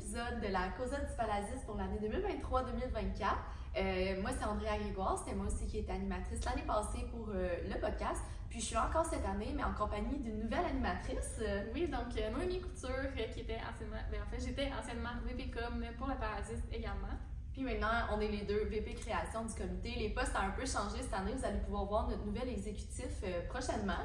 épisode de la Causa du Palasis pour l'année 2023-2024. Euh, moi, c'est Andrea Grégoire, c'était moi aussi qui étais animatrice l'année passée pour euh, le podcast. Puis je suis là encore cette année, mais en compagnie d'une nouvelle animatrice. Euh, Oui, donc euh, Noémie Couture, qui était anciennement, ben, en fait, j'étais anciennement VPCOM pour le Parasite également. Puis maintenant, on est les deux VP création du comité. Les postes ont un peu changé cette année. Vous allez pouvoir voir notre nouvel exécutif prochainement.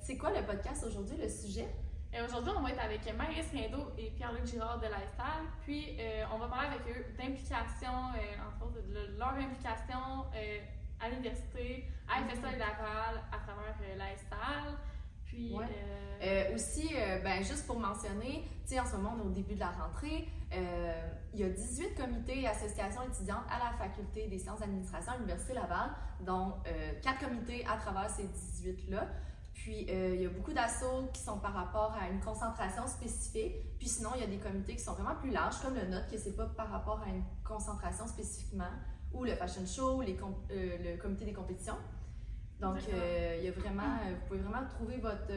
C'est quoi le podcast aujourd'hui, le sujet? Aujourd'hui, on va être avec Maïs Rindo et Pierre-Luc Girard de l'ASTAL. Puis, euh, on va parler avec eux d'implication, euh, entre autres, de leur implication euh, à l'université, à FSA et Laval, à travers l'ASTAL. Puis, Ouais. aussi, ben, juste pour mentionner, en ce moment, on est au début de la rentrée. Il y a 18 comités et associations étudiantes à la Faculté des sciences d'administration à l'Université Laval, dont euh, 4 comités à travers ces 18-là. Puis, euh, il y a beaucoup d'assauts qui sont par rapport à une concentration spécifique. Puis sinon, il y a des comités qui sont vraiment plus larges, comme le nôtre, que c'est pas par rapport à une concentration spécifiquement, ou le fashion show, les com- euh, le comité des compétitions. Donc, euh, il y a vraiment, vous pouvez vraiment trouver votre,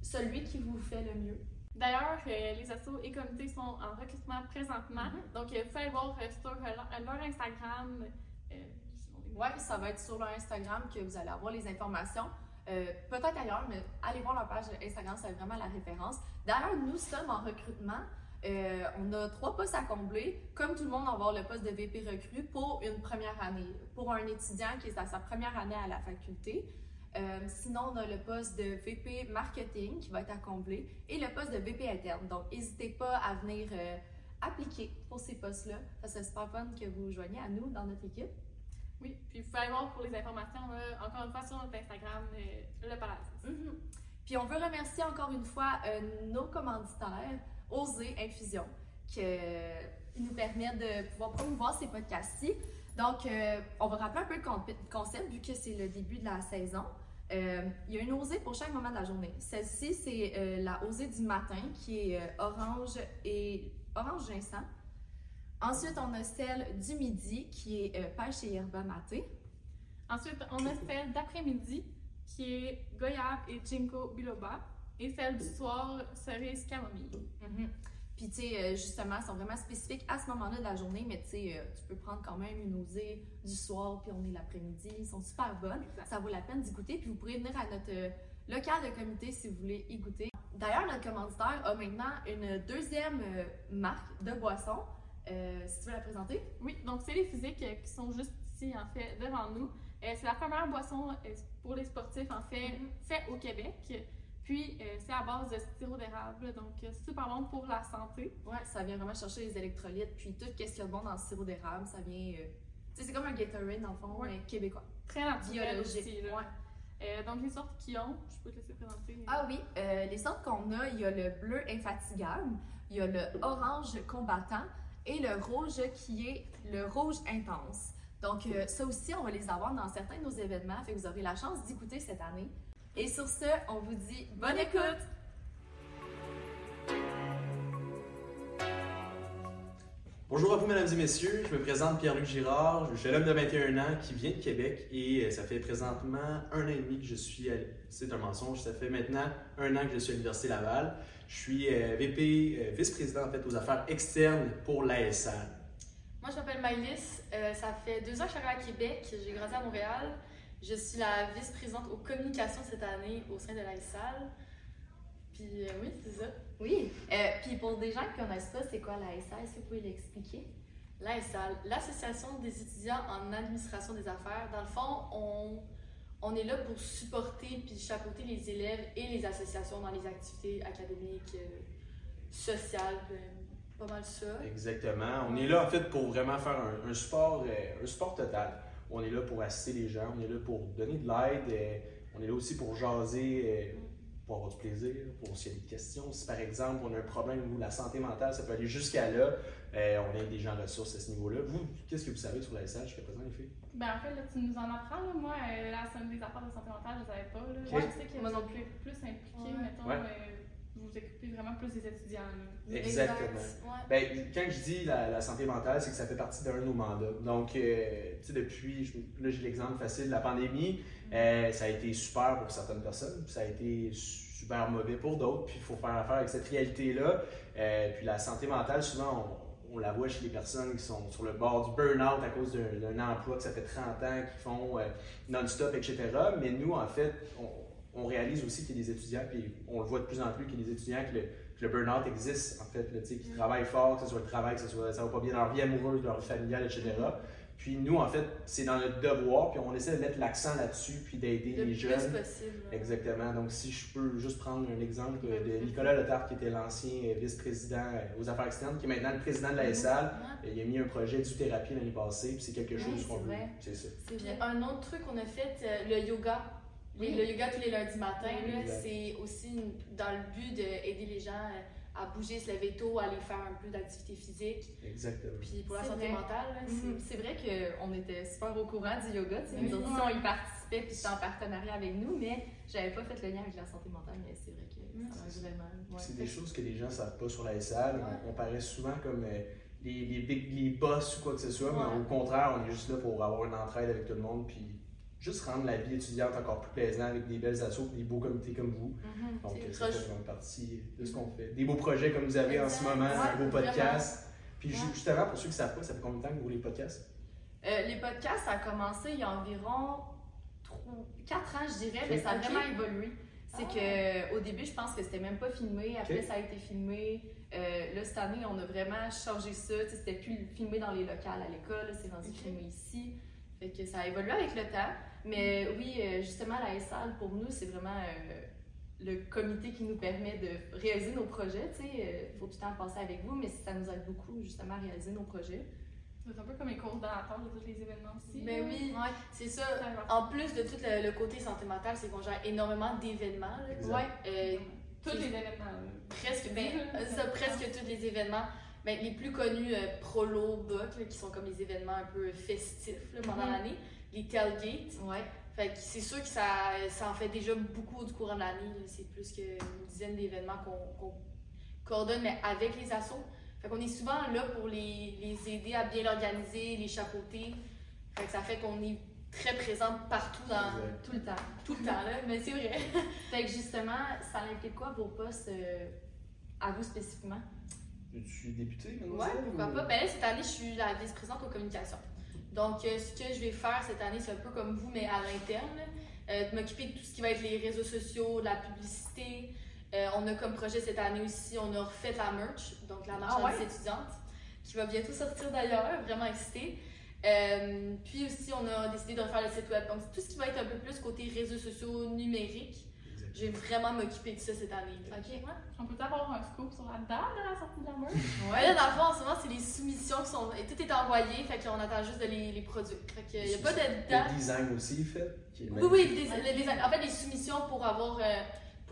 celui qui vous fait le mieux. D'ailleurs, les assos et comités sont en recrutement présentement. Mhm. Donc, vous pouvez aller voir sur leur, Instagram. Ouais, ça va être sur leur Instagram que vous allez avoir les informations. Euh, Peut-être ailleurs, mais allez voir leur page Instagram, c'est vraiment la référence. D'ailleurs, nous sommes en recrutement. Euh, on a trois postes à combler. Comme tout le monde, on va avoir le poste de VP recrue pour une première année, pour un étudiant qui est à sa première année à la faculté. Euh, sinon, on a le poste de VP marketing qui va être à combler et le poste de VP interne. Donc, n'hésitez pas à venir appliquer pour ces postes-là. Ça serait super fun que vous joigniez à nous dans notre équipe. Oui, puis vous pouvez aller voir pour les informations, là, encore une fois, sur notre Instagram, euh, le Palacis. Mhm. Puis on veut remercier encore une fois euh, nos commanditaires, Oser Infusion, qui euh, nous permet de pouvoir promouvoir ces podcasts-ci. Donc, euh, on va rappeler un peu le con- concept vu que c'est le début de la saison. Il y a une osée pour chaque moment de la journée. Celle-ci, c'est la osée du matin qui est orange et orange ginseng. Ensuite, on a celle du midi qui est euh, pêche et yerba maté. Ensuite, on a celle d'après-midi, qui est goyave et ginkgo biloba. Et celle du soir, cerise camomille. Mhm. Puis, tu sais, euh, justement, elles sont vraiment spécifiques à ce moment-là de la journée, mais tu sais, euh, tu peux prendre quand même une osée du soir, puis on est l'après-midi. Ils sont super bonnes. Exact. Ça vaut la peine d'y goûter. Puis, vous pourrez venir à notre local de comité si vous voulez y goûter. D'ailleurs, notre commanditaire a maintenant une deuxième marque de boisson. Euh, si tu veux la présenter? Oui, donc c'est les physiques qui sont juste ici, en fait, devant nous. Euh, c'est la première boisson euh, pour les sportifs, en fait, Mhm. fait au Québec. Puis, euh, c'est à base de sirop d'érable, donc super bon pour la santé. Ouais, ça vient vraiment chercher les électrolytes. Puis, tout ce qu'il y a de bon dans le sirop d'érable, ça vient. c'est comme un Gatorade, dans le fond, Ouais. mais québécois. Très naturel aussi. là. Ouais. Euh, donc, les sortes qui ont, je peux te laisser présenter. Ah oui, euh, les sortes qu'on a, il y a le bleu infatigable, il y a le orange combattant et le rouge qui est le rouge intense. Donc euh, ça aussi, on va les avoir dans certains de nos événements, fait que vous aurez la chance d'écouter cette année. Et sur ce, on vous dit bonne écoute! Bonjour à vous, mesdames et messieurs. Je me présente Pierre-Luc Girard. Je suis un homme de 21 ans qui vient de Québec et euh, ça fait présentement un an et demi que je suis à... C'est un mensonge. Ça fait maintenant un an que je suis à l'Université Laval. Je suis euh, VP, euh, vice-président en fait aux affaires externes pour l'ASL. Moi, je m'appelle Maëlys. Euh, ça fait deux ans que je suis arrivée à Québec. J'ai grandi à Montréal. Je suis la vice-présidente aux communications cette année au sein de la SAL. Puis euh, oui, c'est ça. Oui, euh, puis pour des gens qui ne connaissent pas, c'est quoi la SA? Est-ce que vous pouvez l'expliquer? La SAL, l'Association des étudiants en administration des affaires. Dans le fond, on, on est là pour supporter puis chapeauter les élèves et les associations dans les activités académiques, euh, sociales, euh, pas mal ça. Exactement. On est là en fait pour vraiment faire un, support, euh, un support total. On est là pour assister les gens, on est là pour donner de l'aide, on est là aussi pour jaser, pour avoir du plaisir, pour s'il y a des questions. Si par exemple on a un problème de la santé mentale, ça peut aller jusqu'à là. Euh, on a des gens ressources à ce niveau-là. Vous, qu'est-ce que vous savez sur la SH jusqu'à présent, les filles? Ben, en fait, là, tu nous en apprends. Là. Moi, euh, la somme des affaires de santé mentale, je ne savais pas. Là. Je sais que Moi vous non plus, plus impliqués, Ouais. mettons. Ouais. euh, vous vous occupez vraiment plus des étudiants. là. Exactement. Exact, ouais. Ben, quand je dis la, la santé mentale, c'est que ça fait partie d'un de nos mandats. Donc, euh, tu sais, depuis, je- là j'ai l'exemple facile de la pandémie, euh, ça a été super pour certaines personnes, puis ça a été su- super mauvais pour d'autres, puis il faut faire affaire avec cette réalité-là. Euh, puis la santé mentale, souvent, on, la voit chez les personnes qui sont sur le bord du burn-out à cause d'un emploi que ça fait 30 ans, qui font euh, non-stop, etc. Mais nous, en fait, on, réalise aussi qu'il y a des étudiants, puis on le voit de plus en plus, qu'il y a des étudiants que le, burn-out existe, en fait, qui mm. travaillent fort, que ce soit le travail, que ce soit, ça va pas bien dans leur vie amoureuse, leur vie familiale, etc. Puis nous, en fait, c'est dans notre devoir, puis on essaie de mettre l'accent là-dessus, puis d'aider les jeunes. Le plus possible. Exactement. Donc, si je peux juste prendre un exemple de Nicolas Letard, qui était l'ancien vice-président euh, aux affaires externes, qui est maintenant le président de la. SAL, il a mis un projet de thérapie l'année passée, puis c'est quelque chose qu'on veut. C'est ça. Puis un autre truc qu'on a fait, euh, le yoga. Le yoga tous les lundis matins, c'est aussi dans le but d'aider les gens euh, à bouger, se lever tôt, aller faire un peu d'activité physique. Exactement. Puis pour la santé mentale, mhm. c'est vrai qu'on était super au courant du yoga. Oui. Nous on y participait, puis c'était en partenariat avec nous, mais j'avais pas fait le lien avec la santé mentale, mais c'est vrai que mhm. ça vraiment. C'est des choses que les gens savent pas sur la SAL. On, paraît souvent comme. Euh, les, les, big, les boss ou quoi que ce soit, mais au contraire, on est juste là pour avoir une entraide avec tout le monde, puis juste rendre la vie étudiante encore plus plaisante avec des belles assos des beaux comités comme vous. Mhm. Donc, ça fait vraiment partie de ce qu'on fait. Des beaux projets comme vous avez en ce moment, un beau podcast. Puis justement, pour ceux qui ne savent pas, ça fait combien de temps que vous les podcasts? Euh, les podcasts, ça a commencé il y a environ 4 ans, je dirais, mais ça a vraiment évolué. C'est ah. qu'au début, je pense que c'était même pas filmé. Après, ça a été filmé. Euh, là, cette année, on a vraiment changé ça. C'était plus filmé dans les locales à l'école. C'est rendu filmé ici. Fait que ça a évolué avec le temps. Mais oui, euh, justement, la SAL, pour nous, c'est vraiment euh, le comité qui nous permet de réaliser nos projets. Il euh, faut tout le temps passer avec vous, mais ça nous aide beaucoup, justement, à réaliser nos projets. C'est un peu comme les coordonnateurs de tous les événements aussi. Ben oui, ouais, c'est ça. En plus de tout le, côté santé mentale, c'est qu'on gère énormément d'événements. Ouais. tous les événements. Presque, ben, ça, presque tous les événements. Ben, les plus connus, Prolo, Buck, qui sont comme les événements un peu festifs pendant mm-hmm. l'année les tailgates. Ouais. Fait que c'est sûr que ça, ça en fait déjà beaucoup du courant de l'année. C'est plus qu'une dizaine d'événements qu'on coordonne, mais avec les assos. Fait qu'on est souvent là pour les, les aider à bien l'organiser, les chapeauter. Fait que ça fait qu'on est très présente partout dans tout le temps. Tout le temps, là, mais c'est vrai. fait que justement, ça implique quoi vos postes euh, à vous spécifiquement? Tu suis députée, Oui, pourquoi pas? Ben là, cette année, je suis la vice-présidente aux communications. Donc, euh, ce que je vais faire cette année, c'est un peu comme vous, mais à l'interne. Euh, de m'occuper de tout ce qui va être les réseaux sociaux, la publicité. Euh, on a comme projet cette année aussi, on a refait la merch, donc la marchandise ah étudiante, qui va bientôt sortir d'ailleurs, vraiment excitée. puis aussi, on a décidé de refaire le site web. Donc, tout ce qui va être un peu plus côté réseaux sociaux numériques. Je vais vraiment m'occuper de ça cette année. Ok, ouais. On peut avoir un scoop sur la date de la sortie de la merch? ouais, là, dans le fond, en ce moment, c'est les soumissions qui sont. Et tout est envoyé, fait qu'on attend juste de les, les produire. Fait qu'il n'y a pas de date. Le design aussi, fait? Oui, oui, le design. En fait, les soumissions pour avoir. Euh,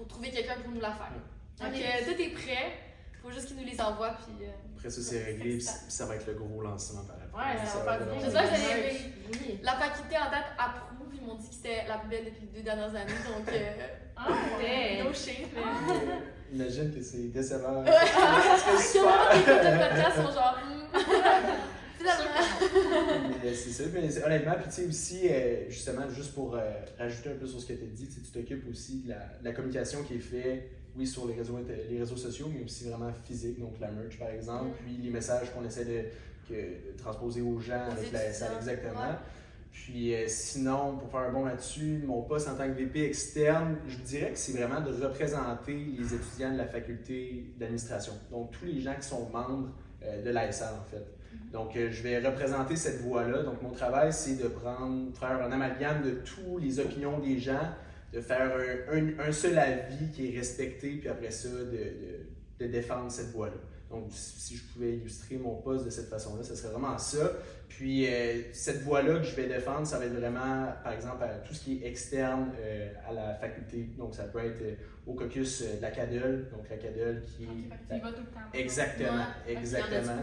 pour trouver quelqu'un pour nous la faire. Donc, euh, tout est prêt. Il faut juste qu'ils nous les envoient, puis. Euh, Après ça, c'est réglé, puis ça va être le gros lancement par après. Ouais, ça, va faire bien. J'espère que La faculté en date approuve. Ils m'ont dit que c'était la plus belle depuis les deux dernières années, donc. Ah, ouais! No shame, Imagine que c'est décevant. c'est super! Les podcast sont genre. c'est ça. Mais honnêtement, puis tu sais aussi, euh, justement, juste pour euh, rajouter un peu sur ce que tu as dit, tu t'occupes aussi de la, communication qui est faite, oui, sur les réseaux, les réseaux sociaux, mais aussi vraiment physique, donc la merch par exemple, mm. puis les messages qu'on essaie de, transposer aux gens avec la SL, exactement. Puis euh, sinon, pour faire un bon là-dessus, mon poste en tant que VP externe, je dirais que c'est vraiment de représenter les étudiants de la faculté d'administration. Donc tous les gens qui sont membres euh, de l'ASL en fait. Mhm. Donc euh, je vais représenter cette voie-là. Donc mon travail, c'est de prendre, faire un amalgame de toutes les opinions des gens, de faire un, un, seul avis qui est respecté, puis après ça, de, de, de défendre cette voie-là. Donc, si je pouvais illustrer mon poste de cette façon-là, ce serait vraiment ça. Puis, euh, cette voie-là que je vais défendre, ça va être vraiment, par exemple, tout ce qui est externe euh, à la faculté. Donc, ça peut être euh, au caucus de la CADEL, donc la CADEL qui. Okay, va tout le temps. Exactement, exactement.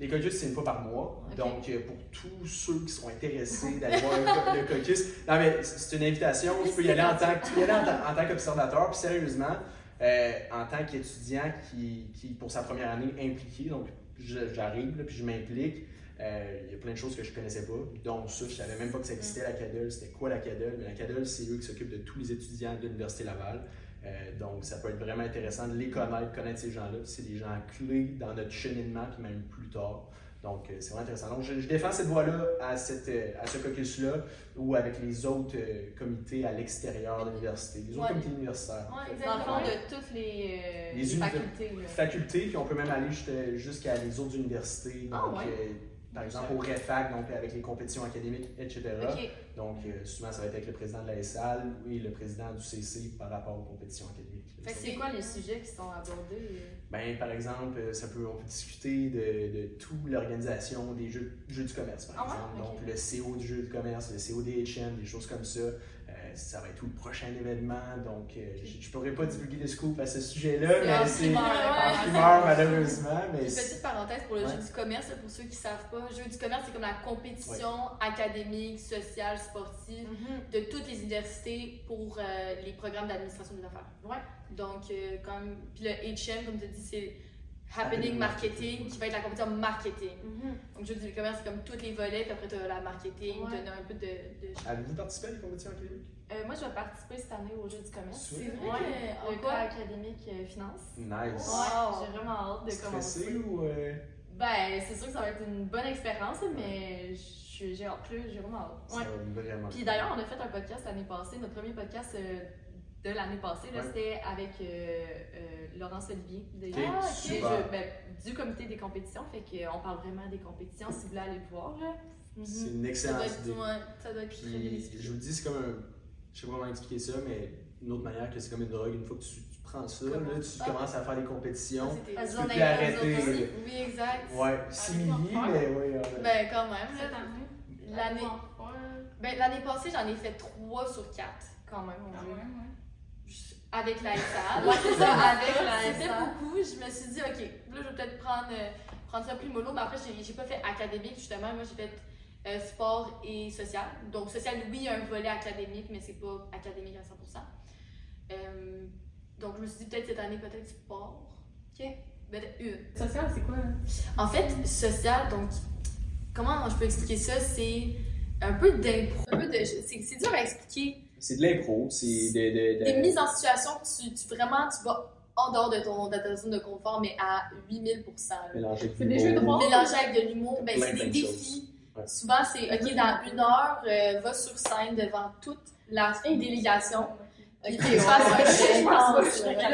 Les caucus, c'est une fois par mois. Donc, pour tous ceux qui sont intéressés d'aller voir le, caucus, non, mais c'est une invitation. Tu peux y aller en tant, en tant qu'observateur. Puis, sérieusement, euh, en tant qu'étudiant qui, qui, pour sa première année, impliqué. Donc, j'arrive, puis je m'implique. Euh, il y a plein de choses que je ne connaissais pas. Donc, ça, je ne savais même pas que ça existait, la CADEL. C'était quoi la CADEL? Mais la CADEL, c'est eux qui s'occupent de tous les étudiants de l'Université Laval. Euh, donc, ça peut être vraiment intéressant de les connaître, connaître ces gens-là. C'est des gens clés dans notre cheminement, puis même plus tard. Donc, euh, c'est vraiment intéressant. Donc, je, je défends cette voie-là à, cette, euh, à ce caucus-là ou avec les autres euh, comités à l'extérieur de l'université, les autres Ouais. comités universitaires. Dans le le fond, de toutes les, euh, Les facultés. là. Facultés, puis on peut même aller jusqu'à- les autres universités. Donc, Ah, ouais. euh, par exemple, au REFAC, donc avec les compétitions académiques, etc. Donc, euh, souvent, ça va être avec le président de la SAL et le président du CC par rapport aux compétitions académiques. Fait que c'est quoi les sujets qui sont abordés? Ben, par exemple, euh, ça peut, on peut discuter de, de toute l'organisation des jeux, jeux du commerce, par Ah ouais? exemple. Donc, le CO du jeu du commerce, le CO des HM, des choses comme ça. Euh, ça va être tout le prochain événement. Donc, euh, je ne pourrais pas divulguer de scoop à ce sujet-là, mais c'est en primeur, malheureusement. Mais Une petite parenthèse pour le Ouais. jeu du commerce, pour ceux qui ne savent pas. Le jeu du commerce, c'est comme la compétition académique, sociale, sportive de toutes les universités pour euh, les programmes d'administration des affaires. Ouais. Donc, euh, comme, puis le HM, comme tu dis, c'est Happening Marketing. Qui va être la compétition marketing. Mhm. Donc, jeu du commerce, c'est comme tous les volets, puis après, tu as la marketing, Ouais. donner un peu de. de... Avez-vous participé à des compétitions académiques? Euh, moi, je vais participer cette année au jeu du commerce. C'est vrai? Ouais, En le quoi? cas académique euh, finance. Nice. Ouais, j'ai vraiment hâte de Stressé commencer. ou. euh, Ben, c'est sûr que ça va être une bonne expérience, mais je- j'ai hâte, j'ai vraiment hâte. ça Ouais. va vraiment. Puis d'ailleurs, on a fait un podcast l'année passée, notre premier podcast euh, de l'année passée, là, Ouais. c'était avec euh, euh, Laurence Olivier de, Ah, ok. super. Je- ben, du comité des compétitions. Fait qu'on parle vraiment des compétitions si vous voulez aller le voir. Là. Mhm. C'est une Ça doit excellente être, idée. ça doit être très bien Puis, expliqué. je vous le dis, c'est comme un. Je sais pas comment expliquer ça, mais une autre manière que c'est comme une drogue. Une fois que tu, tu prends ça, Comment? là, tu Ah. commences à faire des compétitions. Parce Tu peux plus arrêter. Oui, exact. Ouais, simili, Allez-vous en mais oui. Ben, quand même. L'année ben, l'année passée, j'en ai fait 3 sur 4. Quand même, on Ah. Avec la SAL. Ouais, c'est ça, avec la C'était beaucoup. Je me suis dit, OK, là, je vais peut-être prendre, euh, prendre ça plus mollo. Mais après, j'ai pas fait académique, justement. Moi, j'ai fait euh, sport et social. Donc, social, oui, il y a un volet académique, mais c'est pas académique à 100%. Euh, donc, je me suis dit, peut-être cette année, peut-être sport. OK. Ben, une. Social, c'est quoi? là? En fait, social, donc, comment je peux expliquer ça? C'est un peu d'impro. Un peu de. C'est c'est dur à expliquer. C'est de l'impro, c'est de. de, de- Des mises en situation que tu, tu- vraiment, tu vas en dehors de, ton, de ta zone de confort, mais à 8000 là. mélanger avec l'humour. jeux de rôle. Mélanger avec de l'humour, ben, c'est des de défis. Ouais. Souvent, c'est OK, dans une heure, euh, va sur scène devant toute la délégation. Ok,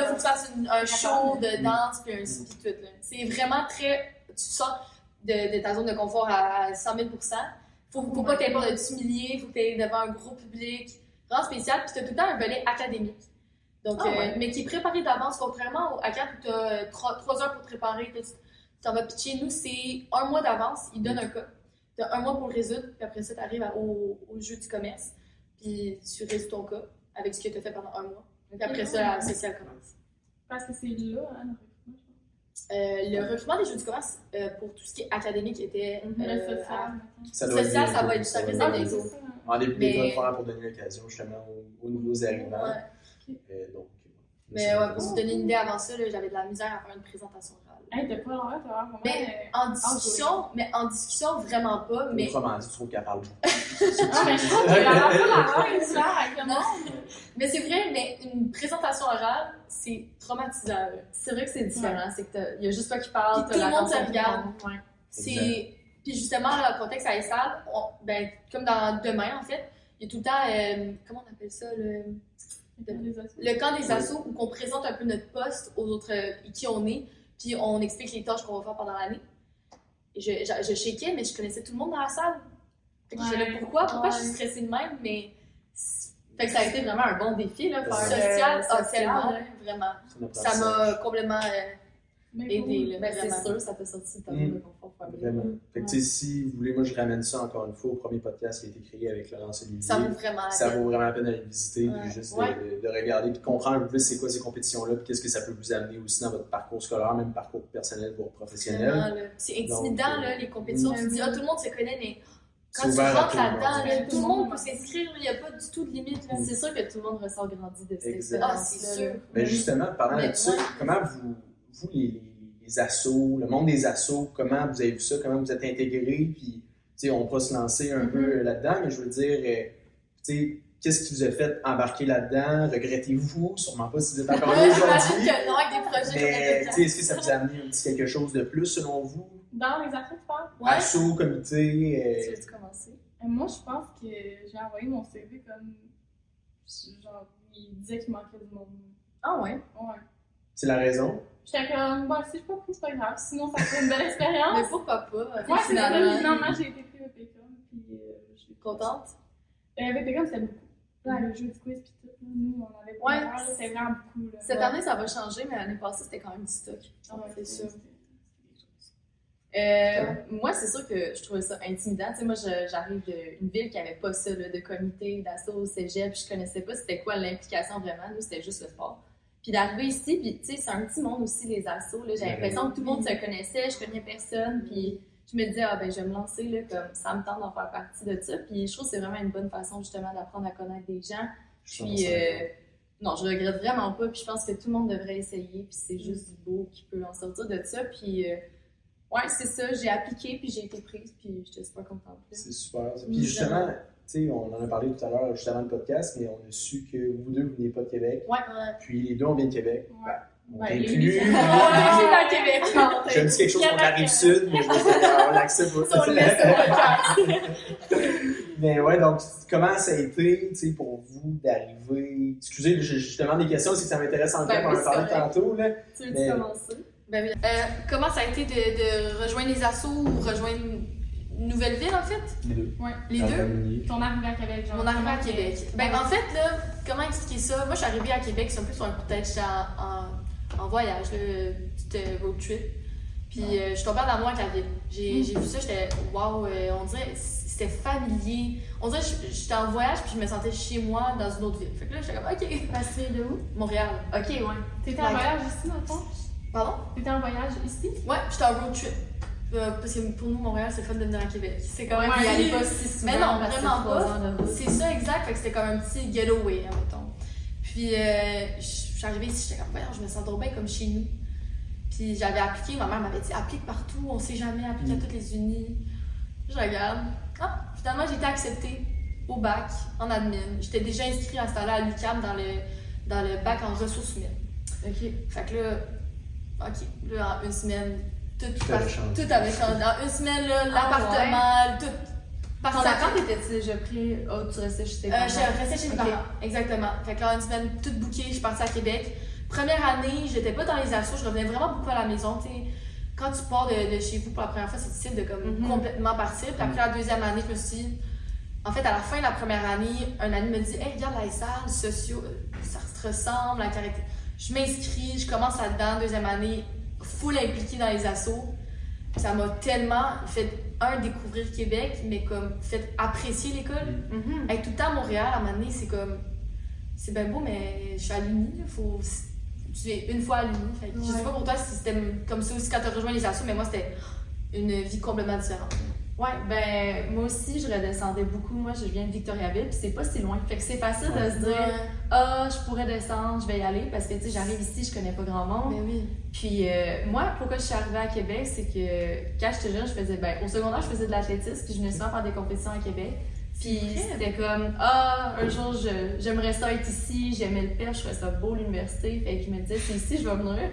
faut que tu fasses un show. de danse, puis un puis tout. là. C'est vraiment très. Tu sors de, de ta zone de confort à 100 000 Faut, faut pas que tu aies peur de t'humilier, faut que tu aies devant un gros public. Vraiment spécial, puis tu as tout le temps un volet académique. Donc, Ah euh, ouais. mais qui est préparé d'avance, contrairement au ACAD où tu as 3, heures pour te préparer. Tu t'en vas pitcher. Nous, c'est un mois d'avance, ils donnent un cas. Tu as un mois pour le résoudre, puis après ça, tu arrives au, au jeu du commerce, puis tu résous ton cas avec ce que tu as fait pendant un mois. Puis après ça, la sociale commence. Parce que c'est là, hein, le recrutement, Euh, le recrutement des jeux du commerce euh, pour tout ce qui est académique était. pense. euh, Le social. Ça va être- ça va être Ah. En début Mais- d'école, probablement pour donner l'occasion justement aux, aux nouveaux arrivants. Ouais. Euh, donc, Mais ouais, pour vous donner une idée avant ça, j'avais de la misère à faire une présentation. Hey, t'as pas l'air, vraiment. Mais- euh, En discussion, mais en discussion, vraiment pas. Mais Autrement dit, tu trouves qu'elle parle beaucoup. Ah, mais je trouve que t'as l'air pas la même, là, avec le Non. monde. Mais c'est vrai, mais une présentation orale, c'est traumatisant. C'est vrai que c'est différent. C'est que t'as- il y a juste toi qui parle. Tout le monde se regarde. Ouais. C'est. Puis justement, le contexte à ESAL, on- ben, comme dans demain, en fait, il y a tout le temps. euh, comment on appelle ça le, le camp des assos où on présente un peu notre poste aux autres, euh, qui on est, puis on explique les tâches qu'on va faire pendant l'année. Et je, je, je shakeais, mais je connaissais tout le monde dans la salle. Fait que je Ouais. disais, pourquoi Pourquoi je suis stressée de même Mais. Fait que ça a été vraiment un bon défi, là, faire Social, social, tellement, là. vraiment. Ça m'a complètement euh, Là, Ben, c'est sûr, ça t'a sorti de Mm. de confort. Vraiment. Fait que, tu sais, si vous voulez, moi, je ramène ça encore une fois au premier podcast qui a été créé avec Laurence Olivier. Ça vaut vraiment la Ça peine. vaut vraiment la peine d'aller le visiter, Ouais. puis juste de- Ouais. de, de regarder, puis de comprendre un peu plus c'est quoi ces compétitions-là, puis qu'est-ce que ça peut vous amener aussi dans votre parcours scolaire, même parcours personnel, voire professionnel. C'est intimidant, Donc, là, euh, les compétitions. mm. Tu dis, ah, tout le monde se connaît, mais quand tu rentres tout le monde. là-dedans, là, Tout tout le monde peut s'inscrire, il n'y a pas du tout de limite. Mm. C'est sûr que tout le monde ressort grandi de cette Exact. Ah, expérience. c'est sûr. Mais justement, parlant de ça, comment vous, vous les, les, les assos, le monde des assos, comment vous avez vu ça, comment vous êtes intégrés, puis tu sais, on va se lancer un peu là-dedans, mais je veux dire, euh, tu sais, qu'est-ce qui vous a fait embarquer là-dedans? Regrettez-vous? Sûrement pas si vous êtes encore là aujourd'hui. que non, avec des projets Mais comme tu sais, est-ce que ça vous a amené un petit quelque chose de plus selon vous? Dans les affaires, tu parles? Ouais. Asso, comité, Tu euh, veux-tu commencer? Euh, Moi, je pense que j'ai envoyé mon CV comme. Genre, il disait qu'il manquait du monde. Ah ouais? Ouais. c'est la raison? J'étais comme, bon, si je suis pas prise, c'est pas grave. Sinon, ça serait une belle expérience. Mais pourquoi pas? Ouais, c'est finalement, j'ai été prise au Pécom. Puis, euh, je suis contente. Euh, Pécom, c'était beaucoup. Là, le jeu du quiz, puis tout, nous, on avait pas Ouais. C'était vraiment beaucoup. Là. Cette Ouais. année, ça va changer, mais l'année passée, c'était quand même du stock. Ouais, c'est sûr. Euh, moi, c'est sûr que je trouvais ça intimidant. Tu sais, moi, j'arrive d'une ville qui avait pas ça, là, de comité, d'assaut au cégep, puis je connaissais pas c'était quoi l'implication vraiment. Nous, c'était juste le sport. Puis d'arriver ici, puis tu sais, c'est un petit monde aussi, les assos. là. J'avais l'impression que tout le monde se connaissait, je connais personne, puis je me disais, ah ben, je vais me lancer, là, comme ça me tente d'en faire partie de ça. Puis je trouve que c'est vraiment une bonne façon, justement, d'apprendre à connaître des gens. Puis, 100% euh, non, je regrette vraiment pas. Puis, je pense que tout le monde devrait essayer. Puis, c'est juste du beau qui peut en sortir de ça. Puis, euh, ouais, c'est ça. J'ai appliqué, puis j'ai été prise. Puis, j'étais super contente. C'est super. ça. Mm, Puis justement, sais, on en a parlé tout à l'heure, juste avant le podcast, mais on a su que vous deux, vous venez pas de Québec. Ouais. Puis les deux, on vient de Québec. Ouais. Ben, on Ouais, t'inclut. les- Je Ouais, à Québec. me dis quelque chose contre la rive sud, mais je vais on l'accepte pas. Mais ouais, donc, comment ça a été, tu sais, pour vous d'arriver? Excusez, j'ai justement des questions, c'est que ça m'intéresse encore, Ben on en a parlé c'est correct. tantôt, là. Tu Mais- commencer? Ben oui. Euh, comment ça a été de, de rejoindre les assos ou rejoindre une nouvelle ville, en fait? Les deux. Ouais. Les deux? famille. Ton arrivée à Québec, genre. Mon arrivée à Québec. Ben, en fait, là, comment expliquer ça? Moi, je suis arrivée à Québec, c'est un peu sur un coup de tête. J'étais en, en, en voyage, là, petite road trip. Puis, euh, je suis tombée en amour avec la ville. J'ai j'ai vu ça, j'étais, waouh, euh, on dirait, c'était familier. On dirait, que j'étais en voyage, puis je me sentais chez moi dans une autre ville. Fait que là, j'étais comme, ok, Passé de où? Montréal. Ok, ouais. T'étais en voyage ici, dans le fond? Pardon? T'étais en voyage ici? Ouais, j'étais en road trip. Euh, parce que pour nous, Montréal, c'est fun de venir à Québec. C'est quand même. Ouais, aller pas si souvent. Mais non, vraiment pas. C'est ça, exact. Fait que c'était comme un petit getaway, hein, mettons. Puis, euh, je suis arrivée ici, j'étais comme, voyons, je me sens trop bien comme chez nous. Puis, j'avais appliqué, ma mère m'avait dit, applique partout, on sait jamais, applique Mm. à toutes les unis. Je regarde. Ah, finalement, j'ai été acceptée au bac en admin. J'étais déjà inscrite à ce temps-là à l'UQAM dans le, dans le bac en ressources humaines. Ok. Fait que là, ok, là, en une semaine, tout, Tout par- avait changé. tout avait changé. En une semaine, là, Ah, l'appartement, tout. À appart était-tu déjà pris? Oh, tu restais chez tes euh, parents? je restée chez mes parents, exactement. Fait que là, une semaine toute bouquée, je suis partie à Québec. Première année, j'étais pas dans les assos, je revenais vraiment beaucoup à la maison, tu sais. Quand tu pars de, de chez vous pour la première fois, c'est difficile de comme Mhm. complètement partir. Puis après la deuxième année, je me suis dit, en fait, à la fin de la première année, un ami me dit, hey, regarde la salle, sociaux, ça se ressemble, la caractère. Je m'inscris, je commence là-dedans, deuxième année, full impliquée dans les assos. Ça m'a tellement fait, un, découvrir Québec, mais comme fait apprécier l'école. Être tout le temps à Montréal, à un moment donné, c'est comme. C'est bien beau, mais je suis à l'Uni. Faut, tu es une fois à l'Uni. Que Je sais Ouais. pas pour toi si c'était comme ça aussi quand tu as rejoint les assos, mais moi, c'était une vie complètement différente. Ouais, ben moi aussi je redescendais beaucoup. Moi je viens de Victoriaville, puis c'est pas si loin. Fait que c'est facile de se dire ah je pourrais descendre, je vais y aller parce que tu sais j'arrive ici, je connais pas grand monde. Mais oui. Puis euh, moi pourquoi je suis arrivée à Québec, c'est que quand j'étais jeune, je faisais ben au secondaire je faisais de l'athlétisme, puis je venais souvent faire des compétitions à Québec. Puis c'était comme ah un jour j'aimerais ça être ici, j'aimais le père, je trouvais ça beau l'université, fait que je me disais c'est ici je vais venir.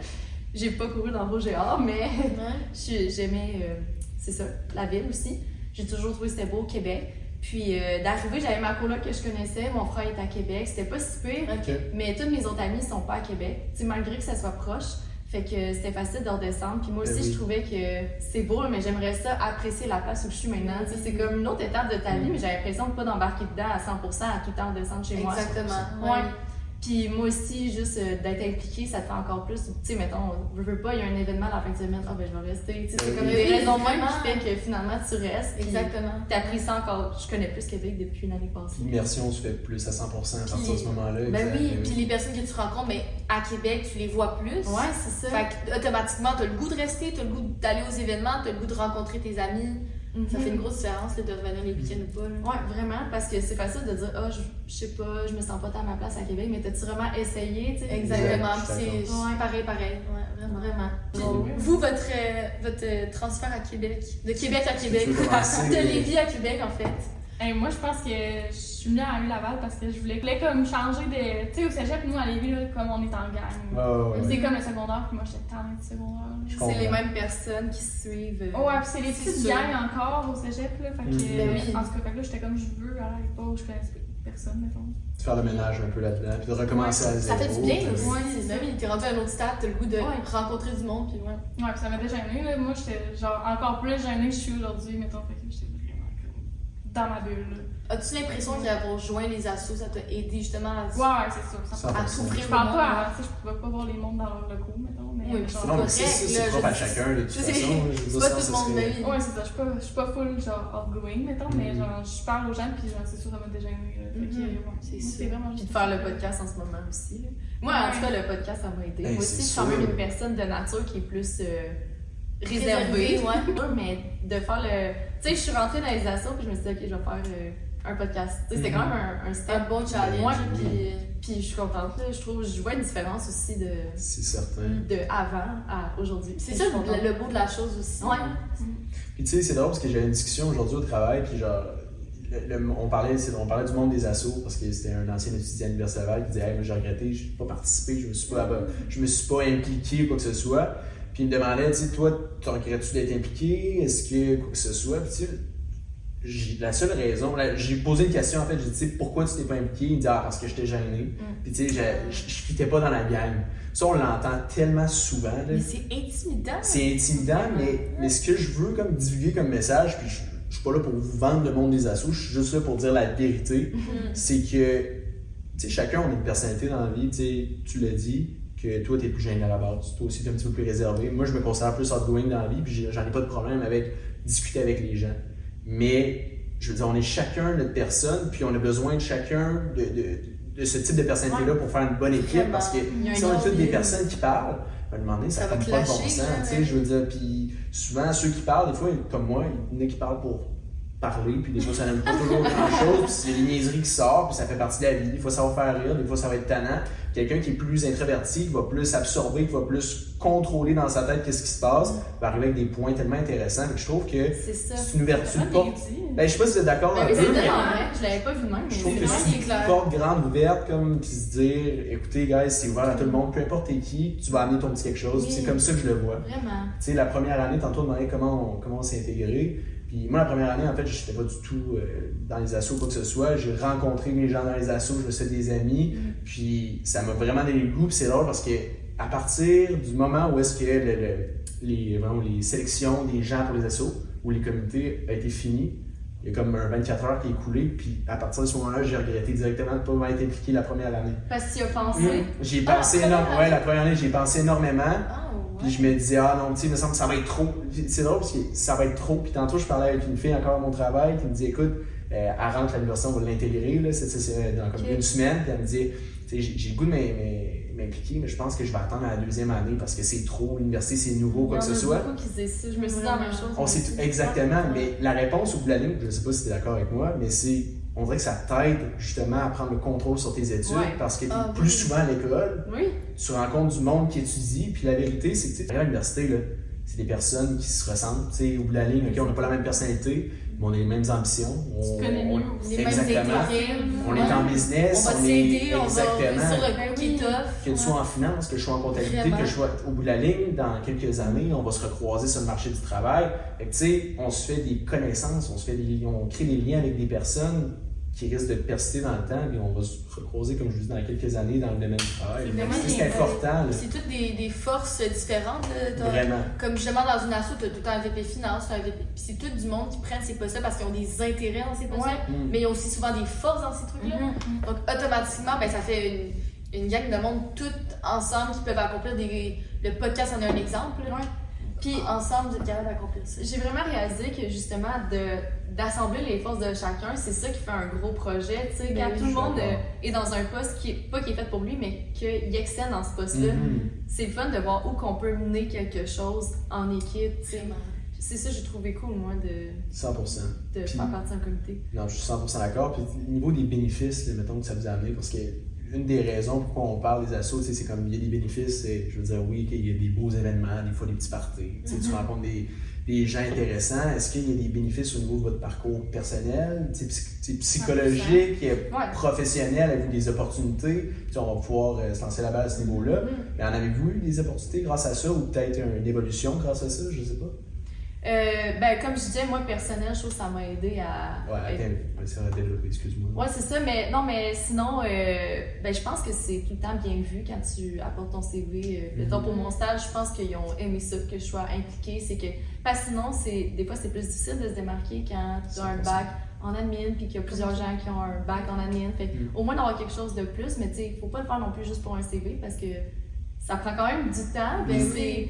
J'ai pas couru dans Rouge et Or, mais J'aimais, euh, c'est ça, la ville aussi. J'ai toujours trouvé que c'était beau, Québec. Puis euh, d'arriver, j'avais ma coloc que je connaissais, mon frère est à Québec. C'était pas si pire, mais tous mes autres amis sont pas à Québec. Malgré que ça soit proche. Fait que c'était facile de redescendre. Puis moi aussi, Ben oui. je trouvais que c'est beau, mais j'aimerais ça apprécier la place où je suis maintenant. C'est comme une autre étape de ta vie, mais j'avais l'impression de pas d'embarquer dedans à 100% à tout le temps descendre chez moi. Exactement. Ouais. Puis moi aussi, juste euh, d'être impliquée, ça te fait encore plus. Tu sais, mettons, on veut pas, il y a un événement la fin de semaine, ah ben je vais rester. Tu c'est Oui. comme Oui, des raisons même qui fait que finalement tu restes. Exactement. T'apprécies ça encore. Je connais plus Québec depuis l'année passée. L'immersion se fait plus à 100% à partir de ce moment-là. Ben exact, oui, puis les personnes que tu rencontres, mais à Québec, tu les vois plus. Ouais, c'est ça. Fait que, automatiquement, t'as le goût de rester, t'as le goût d'aller aux événements, t'as le goût de rencontrer tes amis. Mhm. Ça fait une grosse différence là, de revenir les week-ends ou pas. là. Ouais, vraiment, parce que c'est facile de dire, ah, je, je sais pas, je me sens pas tant à ma place à Québec, mais t'as-tu vraiment essayé, tu sais? Exactement. c'est pareil, pareil. Ouais, vraiment. Vraiment. Puis, vous, votre, euh, votre euh, transfert à Québec, de Québec à Québec, de euh, Lévis à Québec en fait, Hey, moi, je pense que je suis venue à Laval parce que je voulais, je voulais comme changer de. Tu sais, au cégep, nous, à Lévis, là, comme on est en gang. Ouais. C'est comme le secondaire, puis moi, j'étais tannée du secondaire. C'est les mêmes personnes qui se suivent. euh, Ouais, puis c'est les petites gangs encore au cégep, là. Fait que, Mhm. Ben en tout cas, fait que là, j'étais comme je veux pas où je connais personne, mettons. De faire le ménage un peu là-dedans, puis de recommencer à Ça fait du bien aussi. Ouais, c'est ça. T'es rendu à un autre stade, t'as le goût de Ouais. rencontrer du monde, puis ouais. Ouais, puis ça m'a déjà gênée, là. Moi, j'étais genre encore plus gênée que je suis aujourd'hui, mettons. Fait que j'étais dans ma bulle. As-tu l'impression qu'avoir joint les assos, ça t'a aidé justement à, Ouais, ouais, c'est sûr. ça- 100%. à Je au parle pas tu sais, je pouvais pas voir les mondes dans leurs locaux, mettons. Mais Oui, Non, mais c'est ça, là, c'est je propre à chacun, de toute je sais, façon. je veux C'est pas tout le monde, mais oui. Ouais, c'est ça. Je suis pas, je suis pas full, genre, outgoing, mettons, mais Mhm. genre, je parle aux gens, puis genre, c'est sûr, ça m'a déjà Mhm. ouais, C'est vraiment Puis juste de faire le podcast en ce moment aussi. Moi, en tout cas, le podcast, ça m'a aidé. Moi aussi, je suis quand même une personne de nature qui est plus euh, Réservée, réservée. ouais. mais de faire le. Tu sais, je suis rentrée dans les assos, puis je me suis dit, OK, je vais faire euh, un podcast. Tu sais, c'était quand même un, un Un step. bon challenge, Ouais, puis Puis je suis contente. Là. Je trouve, je vois une différence aussi de, C'est certain. de avant à aujourd'hui. c'est ça le, le beau de la chose aussi. Ouais. Puis tu sais, c'est drôle parce que j'avais une discussion aujourd'hui au travail, puis genre, le- le- on, parlait, c'est- on parlait du monde des assos parce que c'était un ancien étudiant Laval qui disait Hey, moi j'ai regretté, je n'ai pas participé, je me suis pas, je me suis pas impliqué ou quoi que ce soit. Puis il me demandait, tu sais, toi, tu regrettes-tu d'être impliqué? Est-ce que quoi que ce soit? Puis tu sais, j'ai- la seule raison, j'ai posé une question en fait, j'ai dit, tu sais, pourquoi tu t'es pas impliqué? Il me dit, ah, parce que j'étais gêné. Puis tu sais, je- je je fitais pas dans la gang. Ça, on l'entend tellement souvent. là. Mais c'est intimidant. C'est intimidant, mais, mais ce que je veux comme divulguer comme message, puis je, je suis pas là pour vous vendre le monde des assos, je suis juste là pour dire la vérité, Mhm. c'est que tu sais, chacun on a une personnalité dans la vie, tu sais, tu l'as dit, que toi tu es plus gêné à la base, toi aussi tu es un petit peu plus réservé. Moi je me considère plus outgoing dans la vie, puis j'en ai pas de problème avec discuter avec les gens. Mais je veux dire, on est chacun notre personne, puis on a besoin de chacun de, de- de ce type de personnalité-là pour faire une bonne équipe, parce que si on est toutes des personnes qui parlent, à donné, ça, Ça va pas de bon sens. tu sais, Je veux dire, puis souvent, ceux qui parlent, des fois, comme moi, il y en a qui parlent pour parler, puis des fois, ça n'aime pas toujours grand-chose, puis c'est des niaiseries qui sortent, puis ça fait partie de la vie. Des fois, ça va faire rire, des fois, ça va être tannant. Quelqu'un qui est plus introverti, qui va plus absorber, qui va plus contrôler dans sa tête qu'est-ce qui se passe, va arriver avec des points tellement intéressants. Que je trouve que C'est une ouverture de porte. Ben, je sais pas si vous êtes d'accord Ben mais. Je l'avais pas vu même, mais je trouve que c'est une clair. porte grande ouverte, comme, puis se dire, écoutez, guys, c'est ouvert à tout le monde, peu importe t'es qui, tu vas amener ton petit quelque chose. Oui. C'est comme ça que je le vois. Vraiment. Tu sais, la première année, tantôt, on demandait comment on, comment on s'est intégré. Puis moi, la première année, en fait, je n'étais pas du tout euh, dans les assos, quoi que ce soit. J'ai rencontré mes gens dans les assos, je me suis des amis. Puis ça m'a vraiment donné le goût. Puis c'est drôle parce que à partir du moment où est-ce que le- le- les, vraiment, les sélections des gens pour les assos ou les comités a été fini, il y a comme un 24 heures qui est coulé. Puis à partir de ce moment-là, j'ai regretté directement de ne pas m'être impliqué la première année. Parce que tu y as pensé. Mm. J'ai Ah, pensé première énormément. Ouais, la première année, j'ai pensé énormément. Ah, Puis je me disais, ah non, tu sais, il me semble que ça va être trop. C'est drôle parce que ça va être trop. Puis tantôt, je parlais avec une fille encore à mon travail qui me dit, écoute, euh, elle rentre à l'université, on va l'intégrer, là, c'est, c'est- c'est dans comme une semaine. Puis elle me dit, tu sais, j'ai, le goût de m'im- m'im- m'impliquer, mais je pense que je vais attendre la deuxième année parce que c'est trop, l'université, c'est nouveau, quoi que ce soit. qui se. Je me suis dit la même chose. On sait tout- exactement, mais la réponse au bout de la ligne, je sais pas si tu es d'accord avec moi, mais c'est, on dirait que ça t'aide justement à prendre le contrôle sur tes études Ouais. parce que tu es Ah, plus oui. souvent à l'école Oui. tu rencontres du monde qui étudie, puis la vérité, c'est que à l'université, c'est des personnes qui se ressemblent. Tu sais, au bout de la ligne, on n'a pas la même personnalité, mais on a les mêmes ambitions. On, Tu connais on- mieux Les mêmes exactement. On Ouais. est en On business, va on, est s'aider, on va exactement. sur le Ben qui est tough. Que tu sois en finance, que je sois en comptabilité, Vraiment. que je sois au bout de la ligne, dans quelques années, on va se recroiser sur le marché du travail. Tu sais, on se fait des connaissances, on se fait des, on crée des liens avec des personnes qui risquent de persister dans le temps, et on va se recroiser, comme je vous dis, dans quelques années dans le domaine du travail. C'est important. C'est toutes des, des forces différentes. là. Vraiment. Comme justement dans une asso, tu as tout un VP finance, un VP. Puis c'est tout du monde qui prennent ces postes-là parce qu'ils ont des intérêts dans ces postes-là. Mm. Mais il y a aussi souvent des forces dans ces trucs-là. Mhm. Donc automatiquement, ben, ça fait une, une gang de monde toutes ensemble qui peuvent accomplir des. Le podcast en est un exemple. là. Ouais. Puis ensemble, vous êtes capables d'accomplir ça. J'ai vraiment réalisé que justement, de d'assembler les forces de chacun, c'est ça qui fait un gros projet. Tu sais, Ben quand tout le monde euh, est dans un poste qui est pas qui est fait pour lui, mais qu'il excelle dans ce poste-là, Mhm. c'est le fun de voir où qu'on peut mener quelque chose en équipe. tu sais. Vraiment. C'est ça que j'ai trouvé cool, moi, de, 100%. de faire partie d'un comité. Non, je suis 100% d'accord. Puis au niveau des bénéfices, là, mettons que ça vous a amené, parce que une des raisons pourquoi on parle des assos, c'est comme il y a des bénéfices. c'est- Je veux dire, oui, qu'il y a des beaux événements, des fois des petits parties. Tu Mhm. rencontres des, des gens intéressants. Est-ce qu'il y a des bénéfices au niveau de votre parcours personnel, psychologique, Ouais. professionnel, avez-vous des opportunités? Puis on va pouvoir euh, se lancer la balle à ce niveau-là. Mhm. Mais en avez-vous eu des opportunités grâce à ça ou peut-être une évolution grâce à ça? Je sais pas. Euh, ben, comme je disais, moi, personnel, je trouve que ça m'a aidé à. Ouais, vrai, développé, excuse-moi. Ouais, c'est ça, mais non, mais sinon, euh, ben, je pense que c'est tout le temps bien vu quand tu apportes ton CV. Euh, Mhm. pour mon stage, je pense qu'ils ont aimé ça, que je sois impliquée. C'est que, parce que sinon, c'est, des fois, c'est plus difficile de se démarquer quand tu as un 100%. bac en admin, puis qu'il y a plusieurs gens qui ont un bac en admin. Fait Mhm. au moins d'avoir quelque chose de plus, mais tu sais, il faut pas le faire non plus juste pour un CV parce que ça prend quand même du temps. Ben, c'est.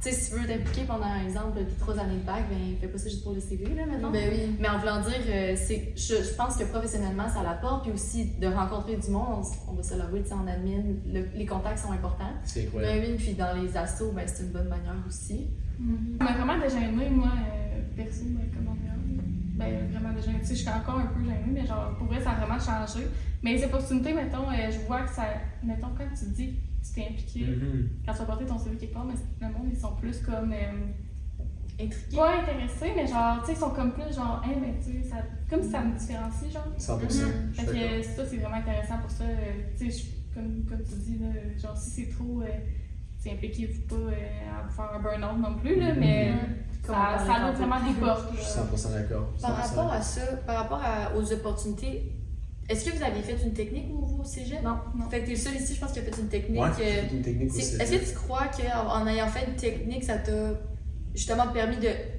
Tu sais, si tu veux t'impliquer pendant, exemple, trois années de bac, ben, fais pas ça juste pour le CV, là, maintenant. Ben oui. Mais en voulant dire, euh, c'est, je, je pense que professionnellement, ça l'apporte. Puis aussi, de rencontrer du monde, on, on va se l'avouer, tu sais, en admin, le- les contacts sont importants. C'est incroyable. Ben oui, puis dans les assos, ben, c'est une bonne manière aussi. Ça m'a vraiment déjà aimé, moi, euh, perso, ben, comment dire. Ben, vraiment déjà aimé. Tu sais, je suis encore un peu gênée, mais genre, pour vrai, ça a vraiment changé. Mais les opportunités, mettons, euh, je vois que ça. Mettons, quand tu dis tu t'es impliqué, Mhm. quand tu vas porter ton CV quelque part, mais le monde, ils sont plus comme. euh, Intrigué. pas intéressés, mais genre, tu sais, ils sont comme plus genre, hein, mais tu sais, ça- comme si ça me différencie, genre. 100%. Mhm. je Fait suis que d'accord. euh, ça, c'est vraiment intéressant pour ça. euh, tu sais, comme, comme tu dis, là, genre, si c'est trop. Euh, tu sais, impliquez-vous pas euh, à vous faire un burn-out non plus, là, mais on ça, ça ouvre vraiment des portes. Je suis 100% d'accord. Par 100% rapport à ça, par rapport à- aux opportunités, est-ce que vous avez fait une technique au au cégep? Non, non. Fait que t'es le seul ici, je pense, qui a fait une technique. Ouais, euh, j'ai fait une technique aussi. Est-ce que tu crois qu'en ayant fait une technique, ça t'a justement permis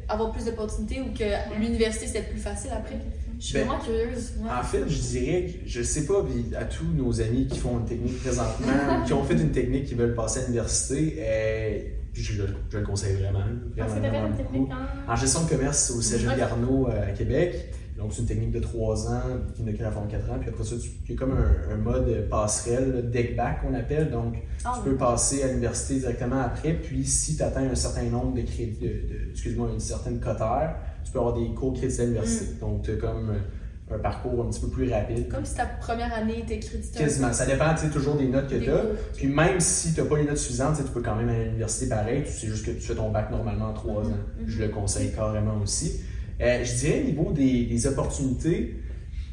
d'avoir plus d'opportunités ou que l'université c'était plus facile après? Je suis Ben, vraiment curieuse. Ouais. En fait, je dirais, que- je sais pas, puis à tous nos amis qui font une technique présentement, ou qui ont fait une technique, qui veulent passer à l'université, euh, je, le conseille vraiment. Ah, vraiment, une technique en. En gestion de commerce au Cégep. Garneau euh, à Québec. Donc, c'est une technique de 3 ans qui n'a qu'à la forme 4 ans. Puis après ça, tu- y a comme un, un mode passerelle, le deck back qu'on appelle. Donc, Ah, tu peux passer à l'université directement après. Puis, si tu atteins un certain nombre de crédits, de, de- excuse-moi, une certaine cotère, tu peux avoir des cours crédits à l'université. Donc, tu as comme un parcours un petit peu plus rapide. Comme si ta première année était créditée. Quasiment. Ça dépend toujours des notes que tu as. Puis même si tu n'as pas les notes suffisantes, tu peux quand même aller à l'université pareil. Sais juste que tu fais ton bac normalement en trois Mhm, ans. Je le conseille carrément aussi. Euh, je dirais au niveau des, des opportunités,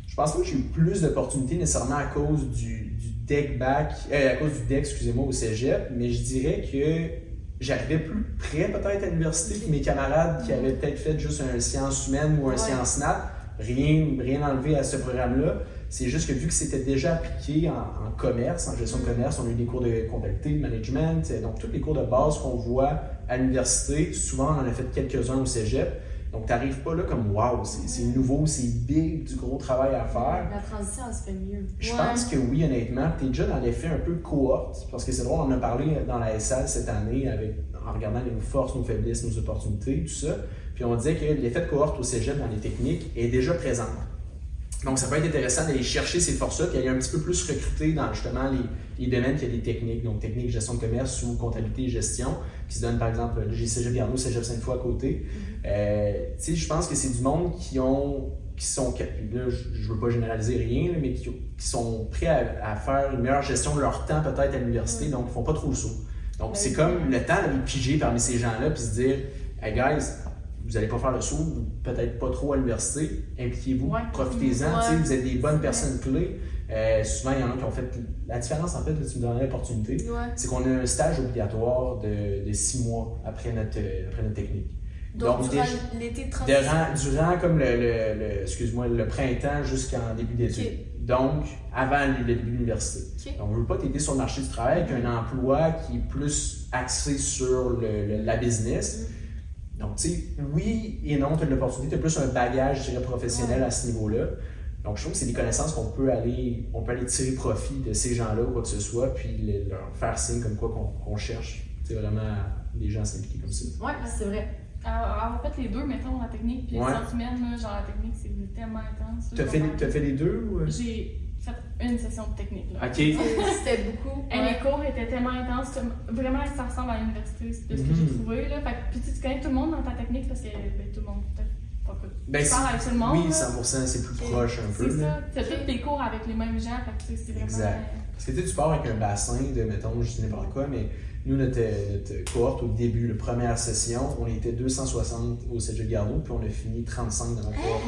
je pense pas que j'ai eu plus d'opportunités nécessairement à cause du, du deck back, euh, à cause du deck, excusez-moi, au cégep, mais je dirais que j'arrivais plus près peut-être à l'université que mes camarades qui avaient peut-être fait juste un sciences humaines ou un Ouais. sciences nat. Rien, rien enlevé à ce programme-là. C'est juste que vu que c'était déjà appliqué en, en commerce, en gestion de commerce, on a eu des cours de comptabilité, de management, euh, donc tous les cours de base qu'on voit à l'université, souvent on en a fait quelques-uns au cégep. Donc tu n'arrives pas là comme wow, c'est nouveau, c'est big, du gros travail à faire. La transition, elle se fait mieux. Je Ouais. pense que oui, honnêtement. Tu es déjà dans l'effet un peu cohorte, parce que c'est drôle, on en a parlé dans la SL cette année avec, en regardant nos forces, nos faiblesses, nos opportunités, tout ça. Puis on disait que l'effet de cohorte au cégep dans les techniques est déjà présent. Donc ça peut être intéressant d'aller chercher ces forces-là, puis aller un petit peu plus recruter dans justement les, les domaines qui a des techniques, donc techniques gestion de commerce ou comptabilité et gestion, qui se donnent par exemple, j'ai Cégep Garneau, Cégep Sainte-Foy à côté. Euh, tu sais, je pense que c'est du monde qui ont qui sont là je, veux pas généraliser rien mais qui, qui sont prêts à, à faire une meilleure gestion de leur temps peut-être à l'université donc ils font pas trop le saut. Donc c'est comme le temps d'aller piger parmi ces gens-là puis se dire hey guys vous allez pas faire le saut peut-être pas trop à l'université impliquez-vous profitez-en vous êtes des bonnes personnes clés Euh, souvent il y en a qui ont fait la différence en fait là, tu me donnes l'opportunité. C'est qu'on a un stage obligatoire de, de six mois après notre, après notre technique Donc, Donc, durant l'été de. Durant, durant comme le, le- le- excuse-moi, le printemps jusqu'en début. Ok. Donc, avant le début de l'université. Donc, on ne veut pas t'aider sur le marché du travail avec un emploi qui est plus axé sur le- la business. Donc, tu sais, oui et non, tu as une opportunité, tu as plus un bagage, je dirais, professionnel à ce niveau-là. Donc, je trouve que c'est des connaissances qu'on peut aller, on peut aller tirer profit de ces gens-là ou quoi que ce soit, puis le- leur faire signe comme quoi qu'on cherche. C'est vraiment des gens s'impliquer comme ça. Ouais, c'est vrai. Alors, avoir fait les deux, mettons, la technique, puis Ouais. les genre la technique, c'est tellement intense. Tu as fait, les- t'as fait les deux ou... euh? J'ai fait une session de technique. Là. Ok. C'était beaucoup. Et ouais. les cours étaient tellement intenses vraiment ça ressemble à l'université, c'est de ce que j'ai Mhm. trouvé. Là. Fait que- puis tu, tu connais tout le monde dans ta technique parce que ben, tout le monde, Ben, tu parles avec tout le monde. Oui, là. 100%, c'est plus proche un peu. C'est là. ça. Tu as tous tes cours avec les mêmes gens, fait que c'est vraiment. Exact. Parce que tu pars avec un bassin de, mettons, je sais n'importe quoi, mais nous, notre, notre cohorte au début, la première session, on était 260 au Cégep Garneau, puis on a fini 35 dans notre cohorte.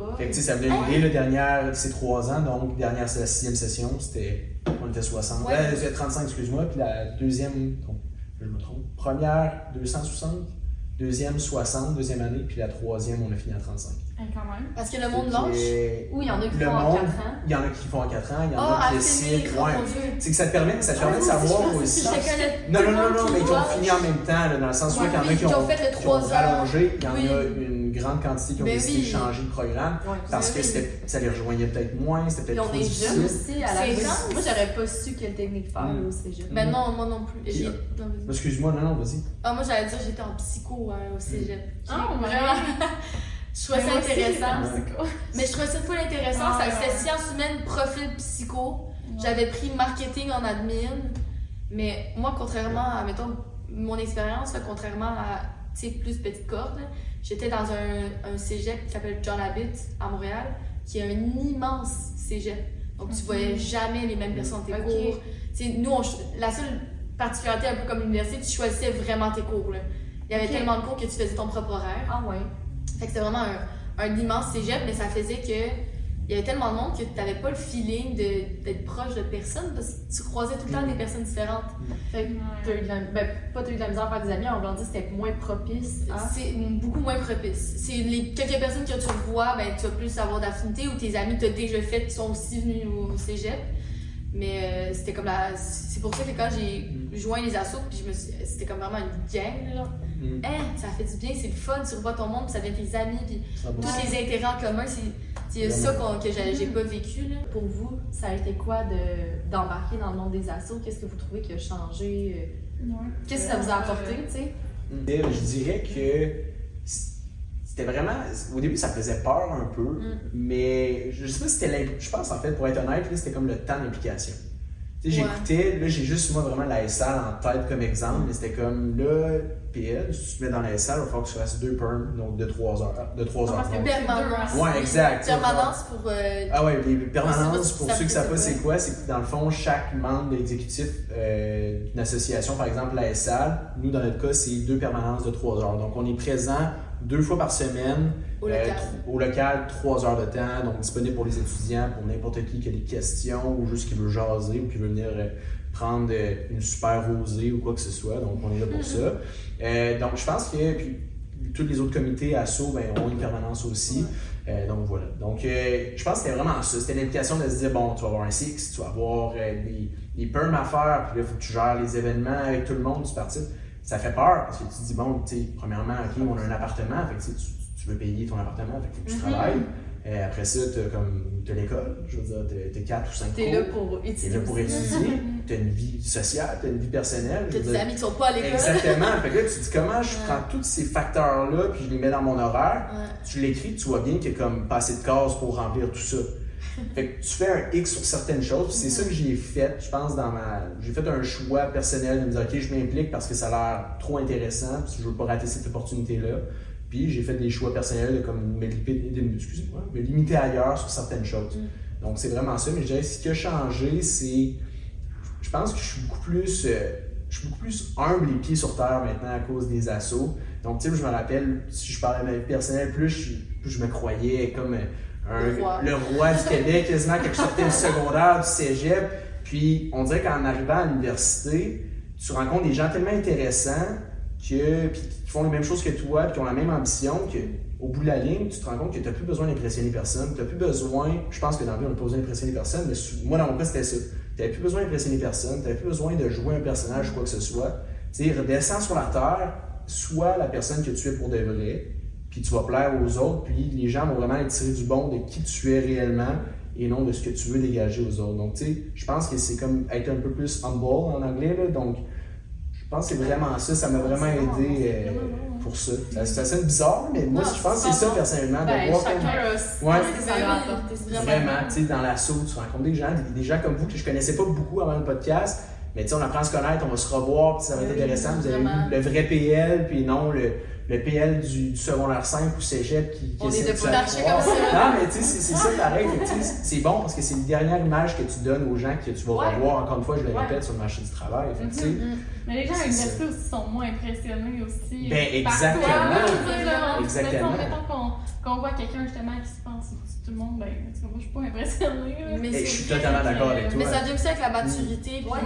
Oh. Fait que ça venait lier la dernière, c'est 3 ans, donc dernière, c'est la sixième session, c'était, on était 60, Ouais. euh, c'était 35, excuse-moi, puis la deuxième, donc, je me trompe, première 260, deuxième 60, deuxième année, puis la troisième, on a fini à 35. Quand même. Parce que le monde lâche. Oui, il y en a qui Le font en monde- 4 ans. Il y en a qui font en 4 ans, il y en Oh, a à qui décident, finir, oh ouais. C'est que ça te permet, ça te permet de Ah, moi aussi, savoir aussi. que je connais Non, tout non, non, non, mais qui ont fini en même temps, là, dans le sens où Ouais, il y en a oui, qui ont, ont fait le qui ont 3 ans. rallongé, il y en Oui. a une grande quantité qui ont Mais décidé de changer de programme Ouais. parce que ça les rejoignait peut-être moins, c'était peut-être on trop est difficile. jeunes aussi à la intense. Moi, j'aurais pas su quelle technique faire Mm. au cégep. Ben non, moi non plus. Euh. Excuse-moi, non, non, vas-y. Ah, moi j'allais dire j'étais en psycho hein, au cégep. Ah, ouais. vraiment. Je trouvais ça intéressant. Mais je trouvais ça full intéressant. Ah, ça c'était sciences humaines, profil psycho. J'avais pris marketing en admin. Mais moi, contrairement à, mettons, mon expérience, contrairement à, tu sais, plus petite corde, j'étais dans un, un cégep qui s'appelle John Abbott à Montréal, qui est un immense cégep. Donc, tu voyais jamais les mêmes personnes dans tes Ok. cours. Tu sais, nous, on la seule particularité, un peu comme l'université, tu choisissais vraiment tes cours. là. Il y avait tellement de cours que tu faisais ton propre horaire. Ah ouais. Fait que c'était vraiment un, un immense cégep, mais ça faisait que il y avait tellement de monde que tu n'avais pas le feeling d'être proche de personne parce que tu croisais tout le temps des personnes différentes. Fait que t'as eu de la... Ben, pas t'as eu de la misère à faire des amis, on va dire c'était moins propice à... C'est beaucoup moins propice. C'est les quelques personnes que tu revois, ben, tu vas plus avoir d'affinité ou tes amis que tu as déjà fait qui sont aussi venus au cégep. Mais euh, c'était comme la. C'est pour ça que quand j'ai joint les assos, puis je me suis- c'était comme vraiment une gang, là. Mm. Ça fait du bien, c'est le fun, tu revois ton monde, puis ça devient tes amis, puis tous les intérêts en commun, c'est ça que j'ai j'ai pas vécu, là. Pour vous, ça a été quoi de- d'embarquer dans le monde des assos? Qu'est-ce que vous trouvez qui a changé? euh. Qu'est-ce que ça vous a apporté, tu sais? Et Je dirais que c'était vraiment. Au début, ça faisait peur un peu, Mm. mais je sais pas si c'était. Je pense, en fait, pour être honnête, c'était comme le temps d'implication. Tu sais, Ouais. j'écoutais, là, j'ai juste moi vraiment la SL en tête comme exemple, mais c'était comme là, PL, si tu te mets dans la SL, il va falloir que tu fasses deux perms, donc de 3 heures. De 3 Ah, heures. donc. Permanence. Ouais, exact. Permanence pour. euh, Ah ouais, les permanences, Ça, pour ceux qui fait savent pas c'est quoi, c'est que dans le fond, chaque membre de l'exécutif euh, d'une association, par exemple la SAL, nous dans notre cas, c'est deux permanences de trois heures. Donc on est présent deux fois par semaine au euh, local. au local, trois heures de temps, donc disponible pour les étudiants, pour n'importe qui qui a des questions ou juste qui veut jaser ou qui veut venir euh, prendre euh, une super rosée ou quoi que ce soit. Donc on est là pour ça. Euh, donc je pense que puis, tous les autres comités ASSO ben, ont une permanence aussi. Euh, donc voilà. Donc euh, je pense que c'était vraiment ça. C'était l'implication de se dire bon, tu vas avoir un six, tu vas avoir des, des perms à faire, puis là, il faut que tu gères les événements avec tout le monde, tu participes. Ça fait peur parce que tu te dis bon, tu sais, premièrement, ok, on a un appartement, fait que tu- tu veux payer ton appartement, fait que faut que tu Mhm. travailles. Euh, après ça, tu as comme t'as l'école, je veux dire, t'as- t'as 4 ou 5 T'es cours. là pour T'es étudier. là pour étudier, t'as une vie sociale, t'as une vie personnelle. T'as des amis qui sont pas à l'école. Exactement. Fait que là, tu te dis comment je Ouais. prends tous ces facteurs-là puis je les mets dans mon horaire. Ouais. Tu l'écris, tu vois bien qu'il y a comme pas assez de cases pour remplir tout ça. Fait que tu fais un X sur certaines choses, puis c'est ça que j'ai fait, je pense, dans ma. J'ai fait un choix personnel de me dire, OK, je m'implique parce que ça a l'air trop intéressant, puis je veux pas rater cette opportunité-là. Puis j'ai fait des choix personnels de comme me, me limiter ailleurs sur certaines choses. Mm. Donc c'est vraiment ça, mais je dirais ce qui a changé, c'est. Je pense que je suis beaucoup plus. euh, je suis beaucoup plus humble les pieds sur terre maintenant à cause des assauts. Donc, tu sais, je me rappelle, si je parlais de ma vie personnelle, plus je, plus je me croyais comme un, Le roi. le roi du Québec, quasiment quand je sortais du secondaire, du cégep. Puis, on dirait qu'en arrivant à l'université, tu rencontres des gens tellement intéressants que, puis qui font les mêmes choses que toi, puis qui ont la même ambition, que au bout de la ligne, tu te rends compte que tu n'as plus besoin d'impressionner personne. Tu n'as plus besoin, je pense que dans la vie, on n'a pas besoin d'impressionner personne, mais moi, dans mon cas, c'était ça. Tu n'avais plus besoin d'impressionner personne, tu n'avais plus besoin de jouer un personnage ou quoi que ce soit. Tu sais, redescends sur la terre, sois la personne que tu es pour de vrai, puis tu vas plaire aux autres, puis les gens vont vraiment être tirés du bon de qui tu es réellement et non de ce que tu veux dégager aux autres. Donc, tu sais, je pense que c'est comme être un peu plus humble en anglais, là, donc pense que c'est vraiment ça, ça m'a vraiment C'est aidé c'est euh, pour ça. Ça, ça sonne bizarre, mais moi, Non, je pense que c'est c'est ça personnellement, de Ben, voir comme- Ouais. c'est vraiment- Vraiment, tu sais, dans l'assaut, tu rencontres des gens, des, des gens comme vous que je connaissais pas beaucoup avant le podcast, mais tu sais, on apprend à se connaître, on va se revoir, puis ça va être Oui, intéressant. Vous avez eu le vrai PL, puis non le, le PL du, du secondaire 5 ou cégep qui, qui On essaie est de comme ça. Non, mais tu sais, c'est c'est ça pareil. Tu sais, C'est bon parce que c'est une dernière image que tu donnes aux gens que tu vas Ouais. revoir, encore une fois, je le Ouais. répète, sur le marché du travail. Fait tu sais, Mhm. Mais les gens à l'université aussi sont moins impressionnés aussi. Ben, par exactement. toi, là, tu sais, là. Exactement. Mettons, mettons qu'on qu'on voit quelqu'un justement qui se pense tout le monde, ben, en tout cas, moi je suis pas impressionnée. là. Mais je suis totalement d'accord avec toi. Mais ça vient aussi avec la maturité, Ouais,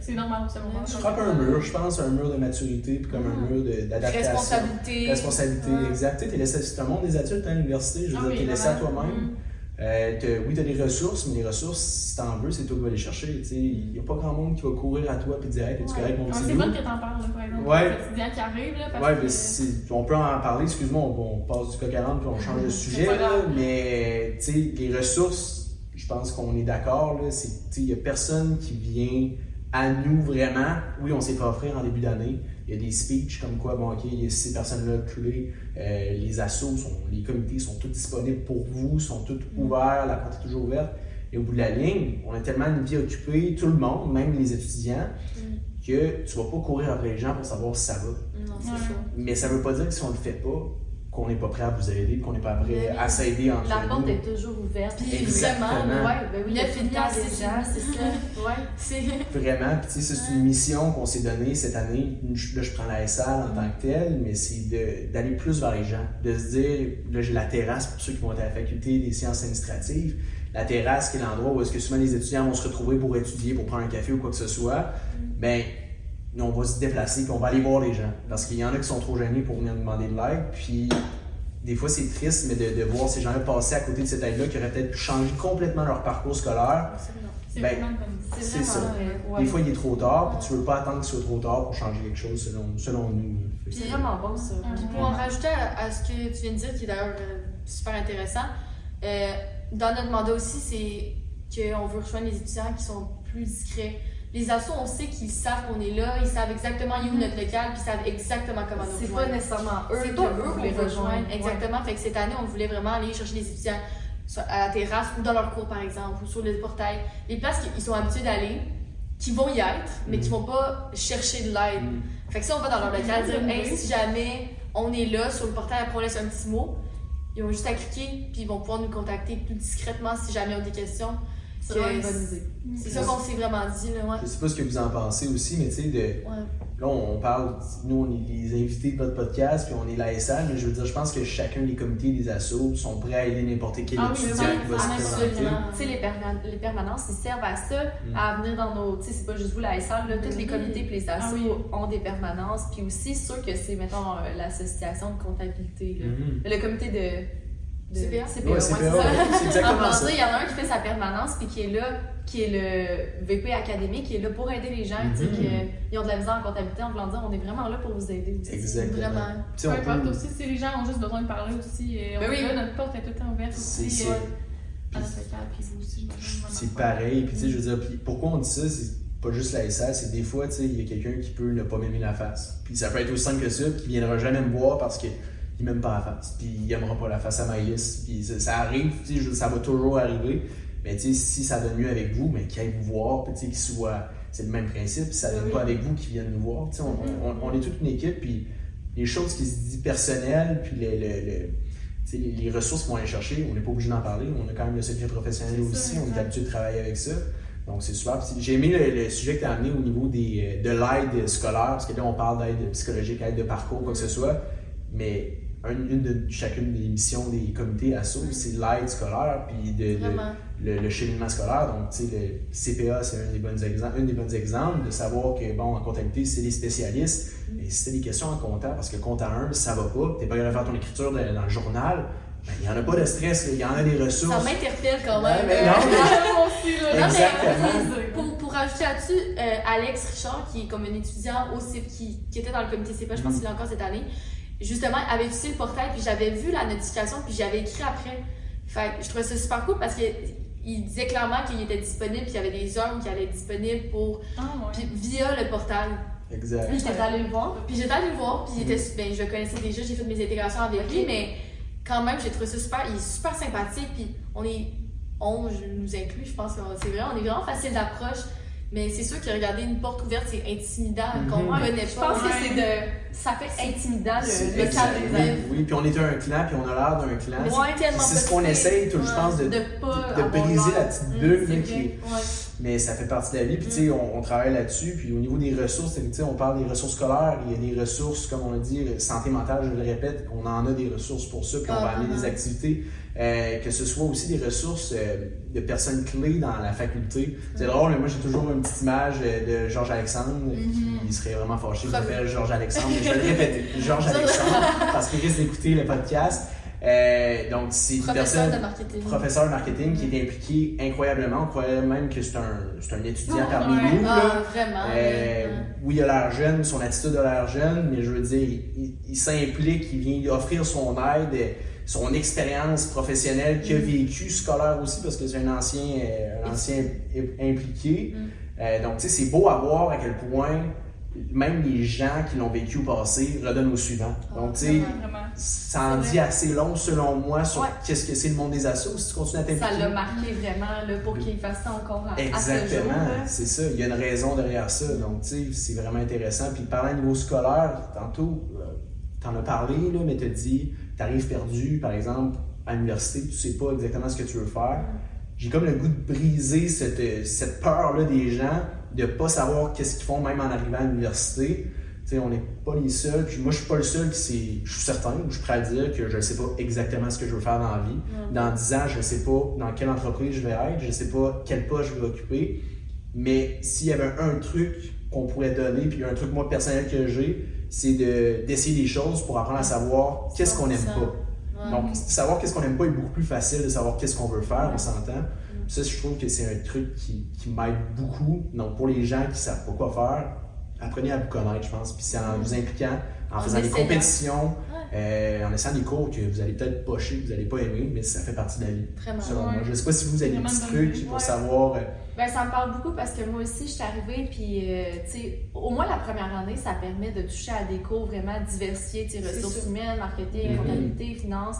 c'est normal au secondaire. tu frappes un mur, je pense, un mur de maturité, puis comme un mur de- d'adaptation. Responsabilité. Responsabilité, Ouais. exact. Tu t'es laissé- C'est un monde des adultes, hein, l'université. Je veux Ah dire, oui, t'es laissé à toi-même. Mhm. Euh, t'as- oui, tu as des ressources, mais les ressources, si t'en veux, c'est toi qui vas les chercher. Il n'y a pas grand monde qui va courir à toi et dire Hey, t'es-tu correct, mon Ouais, petit C'est bon que t'en parles, par exemple. Ouais. Qui arrive, là. Parce Ouais, que... mais c'est- on peut en parler, excuse-moi, on, on passe du coq à l'âne puis on change de sujet, là, mais tu sais, les ressources, je pense qu'on est d'accord, là, c'est, tu sais, il n'y a personne qui vient à nous vraiment. Oui, on s'est fait offrir en début d'année. Il y a des speeches comme quoi, bon, OK, il y a ces personnes-là culées, euh, les assos, sont, les comités sont tous disponibles pour vous, sont tous ouverts, la porte est toujours ouverte. Et au bout de la ligne, on a tellement une vie occupée, tout le monde, même les étudiants, Mm. que tu vas pas courir après les gens pour savoir si ça va. Non, c'est Ouais. ça. Mais ça veut pas dire que si on le fait pas, qu'on n'est pas prêt à vous aider, qu'on n'est pas prêt à s'aider entre La porte nous. est toujours ouverte. Puis Exactement. vraiment, Ouais, ben oui, il y a Neuf tout le c'est gens. ça, c'est ça. Ouais. C'est. Vraiment, puis tu sais, c'est une mission qu'on s'est donnée cette année. Là, je prends la SAL en tant que telle, mais c'est de- d'aller plus vers les gens, de se dire, là, j'ai la terrasse pour ceux qui vont être à la faculté des sciences administratives. La terrasse, qui est l'endroit où est-ce que souvent les étudiants vont se retrouver pour étudier, pour prendre un café ou quoi que ce soit. Ben, nous, on va se déplacer, puis on va aller voir les gens. Parce qu'il y en a qui sont trop gênés pour venir nous demander de l'aide, puis des fois, c'est triste, mais de, de voir ces gens-là passer à côté de cette aide-là qui aurait peut-être pu changer complètement leur parcours scolaire. C'est Ben, ça. vrai, ouais. Des fois, il est trop tard, puis tu veux pas attendre qu'il soit trop tard pour changer quelque chose, selon, selon nous. C'est vraiment bon ça. Puis Puis pour en rajouter à, à ce que tu viens de dire, qui est d'ailleurs euh, super intéressant, euh, dans notre mandat aussi, c'est qu'on veut rejoindre les étudiants qui sont plus discrets. Les assos, on sait qu'ils savent qu'on est là, ils savent exactement où est notre local, puis ils savent exactement comment nous C'est pas rejoindre. nécessairement eux C'est pas eux qu'on veut rejoindre. rejoindre. Exactement. Fait que cette année, on voulait vraiment aller chercher les étudiants à la terrasse ou dans leur cours, par exemple, ou sur le portail. Les places qu'ils sont habitués d'aller, qui vont y être, mais qui Mhm. vont pas chercher de l'aide. Mm. Fait que si on va dans leur local, dire, Mhm. hey, si jamais on est là sur le portail, après on laisse un petit mot, ils ont juste à cliquer, puis ils vont pouvoir nous contacter plus discrètement si jamais ils ont des questions. C'est Que vraiment une bonne idée. C'est ça qu'on s'est vraiment dit, là, ouais. Je sais pas ce que vous en pensez aussi, mais tu sais, de... Ouais. là, on parle, nous, on est les invités de votre podcast, puis on est l'ASA, mais je veux dire, je pense que chacun des comités des assos sont prêts à aider n'importe quel Ah oui, étudiant oui, qui va se présenter. absolument. Tu sais, les, perman- les permanences, ils servent à ça, Mm. à venir dans nos. Tu sais, c'est pas juste vous, la SL, là, tous les comités puis les assos Ah oui. ont des permanences. Puis aussi, sûr que c'est, mettons, euh, l'association de comptabilité, là. Mhm. le comité de. De CPA? CPA, Ouais, ouais, c'est c'est PA, ça. c'est En exactement ça. il y en a un qui fait sa permanence puis qui est là, qui est le VP académique, qui est là pour aider les gens, tu sais, Mhm. qui ont de la misère en comptabilité, en voulant dire, on est vraiment là pour vous aider. Exactement. Vraiment. Peu on importe peut- aussi, si les gens ont juste besoin de parler aussi, euh, Ben on oui. est là, notre porte est tout le temps ouverte C'est aussi. euh. C'est pareil. Puis, tu sais, je veux dire, puis pourquoi on dit ça, c'est pas juste la SA, c'est des fois, tu sais, il y a quelqu'un qui peut ne pas m'aimer la face. Puis ça peut être aussi simple que ça, puis qui viendra jamais me voir parce qu'il m'aime pas la face. Puis il aimera pas la face à Maïlis. Puis ça, ça arrive, tu sais, je- ça va toujours arriver. Mais tu sais, si ça donne mieux avec vous, mais qu'il aille vous voir, puis qu'il soit. C'est le même principe, si ça donne Oui. pas avec vous, qu'ils viennent nous voir. Tu sais, on, on- on est toute une équipe, puis les choses qui se disent personnelles, puis le- le- le, tu sais, les, les ressources qu'on va aller chercher, on n'est pas obligé d'en parler. On a quand même le secret professionnel ça, aussi, on est habitué de travailler avec ça. Donc c'est super. J'ai aimé le, le sujet que tu as amené au niveau des, euh, de l'aide scolaire, parce que là on parle d'aide psychologique, aide de parcours, quoi que ce soit. Mais un- une de chacune des missions des comités ASSO, c'est l'aide scolaire, puis de, de- Vraiment. le, le cheminement scolaire. Donc, tu sais, le CPA, c'est un des bons exemples, une des bons exemples de savoir que, bon, en comptabilité, c'est des spécialistes. Mais si tu as des questions en compta, parce que compta 1, ça va pas, tu n'es pas capable de faire ton écriture de- dans le journal, ben, il n'y en a pas de stress, il y en a des ressources. Ça m'interpelle quand même. mais non, mais- Moi aussi, là. Non, mais Exactement. Pour, pour rajouter là-dessus, euh, Alex Richard, qui est comme un étudiant au CIP, qui, qui était dans le comité CPA, je pense Mhm. qu'il est encore cette année, justement, avait utilisé le portail, puis j'avais vu la notification, puis j'avais écrit après. Fait que je trouvais ça super cool parce qu'il disait clairement qu'il était disponible, puis il y avait des heures où il allait être disponible pour, Ah, ouais. puis via le portail. Exact. Puis j'étais allée le voir. Puis j'étais allée le voir, puis il était, ben, je le connaissais déjà, j'ai fait mes intégrations avec lui, mais quand même, j'ai trouvé ça super. Il est super sympathique, puis on est, on, je nous inclus, je pense que c'est vrai, on est vraiment facile d'approche. Mais c'est sûr que regarder une porte ouverte, c'est intimidant, qu'on Mhm. ne connaît Je pas. pense que Ouais. c'est de. Ça fait intimidant le, le cadre des élèves. Oui, puis on était un clan, puis on a l'air d'un clan. Ouais, c'est tellement C'est ce qu'on essaye, tout, je Ouais. pense, de, De pas. de briser la petite bulle. c'est qui. Mais ça fait partie de la vie. Puis, tu sais, on, on travaille là-dessus. Puis, au niveau des ressources, tu sais, on parle des ressources scolaires. Il y a des ressources, comme on a dit, santé mentale, je le répète, on en a des ressources pour ça. Puis, on va Ah, amener ah, des ah. activités. euh, que ce soit aussi des ressources euh, de personnes clés dans la faculté. C'est Mm. drôle, mais moi, j'ai toujours une petite image euh, de Georges Alexandre. Mhm. Il serait vraiment fâché de Prof. m'appeler Georges Alexandre. mais je vais le répéter. Georges Alexandre, parce qu'il risque d'écouter le podcast. Euh, donc, c'est une Professeur personne de marketing. professeur de marketing qui est impliqué incroyablement. On croyait même que c'est un, un étudiant parmi nous. là. Ah, vraiment. Euh, oui, il a l'air jeune, son attitude a l'air jeune, mais je veux dire, il, il- il s'implique, il vient offrir son aide, son expérience professionnelle qu'il a Mm. vécu, scolaire aussi, parce que c'est un ancien, euh, un ancien im- impliqué. Mm. Euh, donc, tu sais, c'est beau à voir à quel point même les gens qui l'ont vécu au passé redonnent au suivant. Donc, tu sais, ça en dit assez long, selon moi, sur Ouais. qu'est-ce que c'est le monde des assos. Si tu continues à t'impliquer. Ça l'a marqué vraiment là, pour qu'il fasse ça encore à, à ce jour. Exactement, c'est ça. Il y a une raison derrière ça. Donc, tu sais, c'est vraiment intéressant. Puis, parlant au niveau scolaire, tantôt, euh, t'en as parlé, là, mais t'as dit, t'arrives perdu, par exemple, à l'université, tu sais pas exactement ce que tu veux faire. J'ai comme le goût de briser cette, cette peur-là des gens de pas savoir qu'est-ce qu'ils font, même en arrivant à l'université. On n'est pas les seuls. Puis moi, je suis pas le seul qui je suis certain, je suis prêt à dire que je ne sais pas exactement ce que je veux faire dans la vie. Dans 10 ans, je ne sais pas dans quelle entreprise je vais être, je ne sais pas quel poste je vais occuper. Mais s'il y avait un truc qu'on pourrait donner, puis un truc moi personnel que j'ai, c'est de, d'essayer des choses pour apprendre à savoir qu'est-ce qu'on n'aime 100%. pas. Ouais. Donc, savoir qu'est-ce qu'on n'aime pas est beaucoup plus facile de savoir qu'est-ce qu'on veut faire, on s'entend. Ça, je trouve que c'est un truc qui, qui m'aide beaucoup. Donc, pour les gens qui ne savent pas quoi faire, apprenez à vous connaître, je pense. Puis c'est en vous impliquant, en, faisant des compétitions. Euh, en essayant des cours que vous allez peut-être pocher, que vous n'allez pas aimer, mais ça fait partie de la vie. Vraiment. Selon Ouais. moi. Je ne sais pas si vous avez des petits trucs pour Ouais. savoir. euh, Ben, ça me parle beaucoup parce que moi aussi, je suis arrivée, puis, euh, tu sais, au moins la première année, ça permet de toucher à des cours vraiment diversifiés, tu sais, C'est ressources sûr. humaines, marketing, Mhm. comptabilité, finance.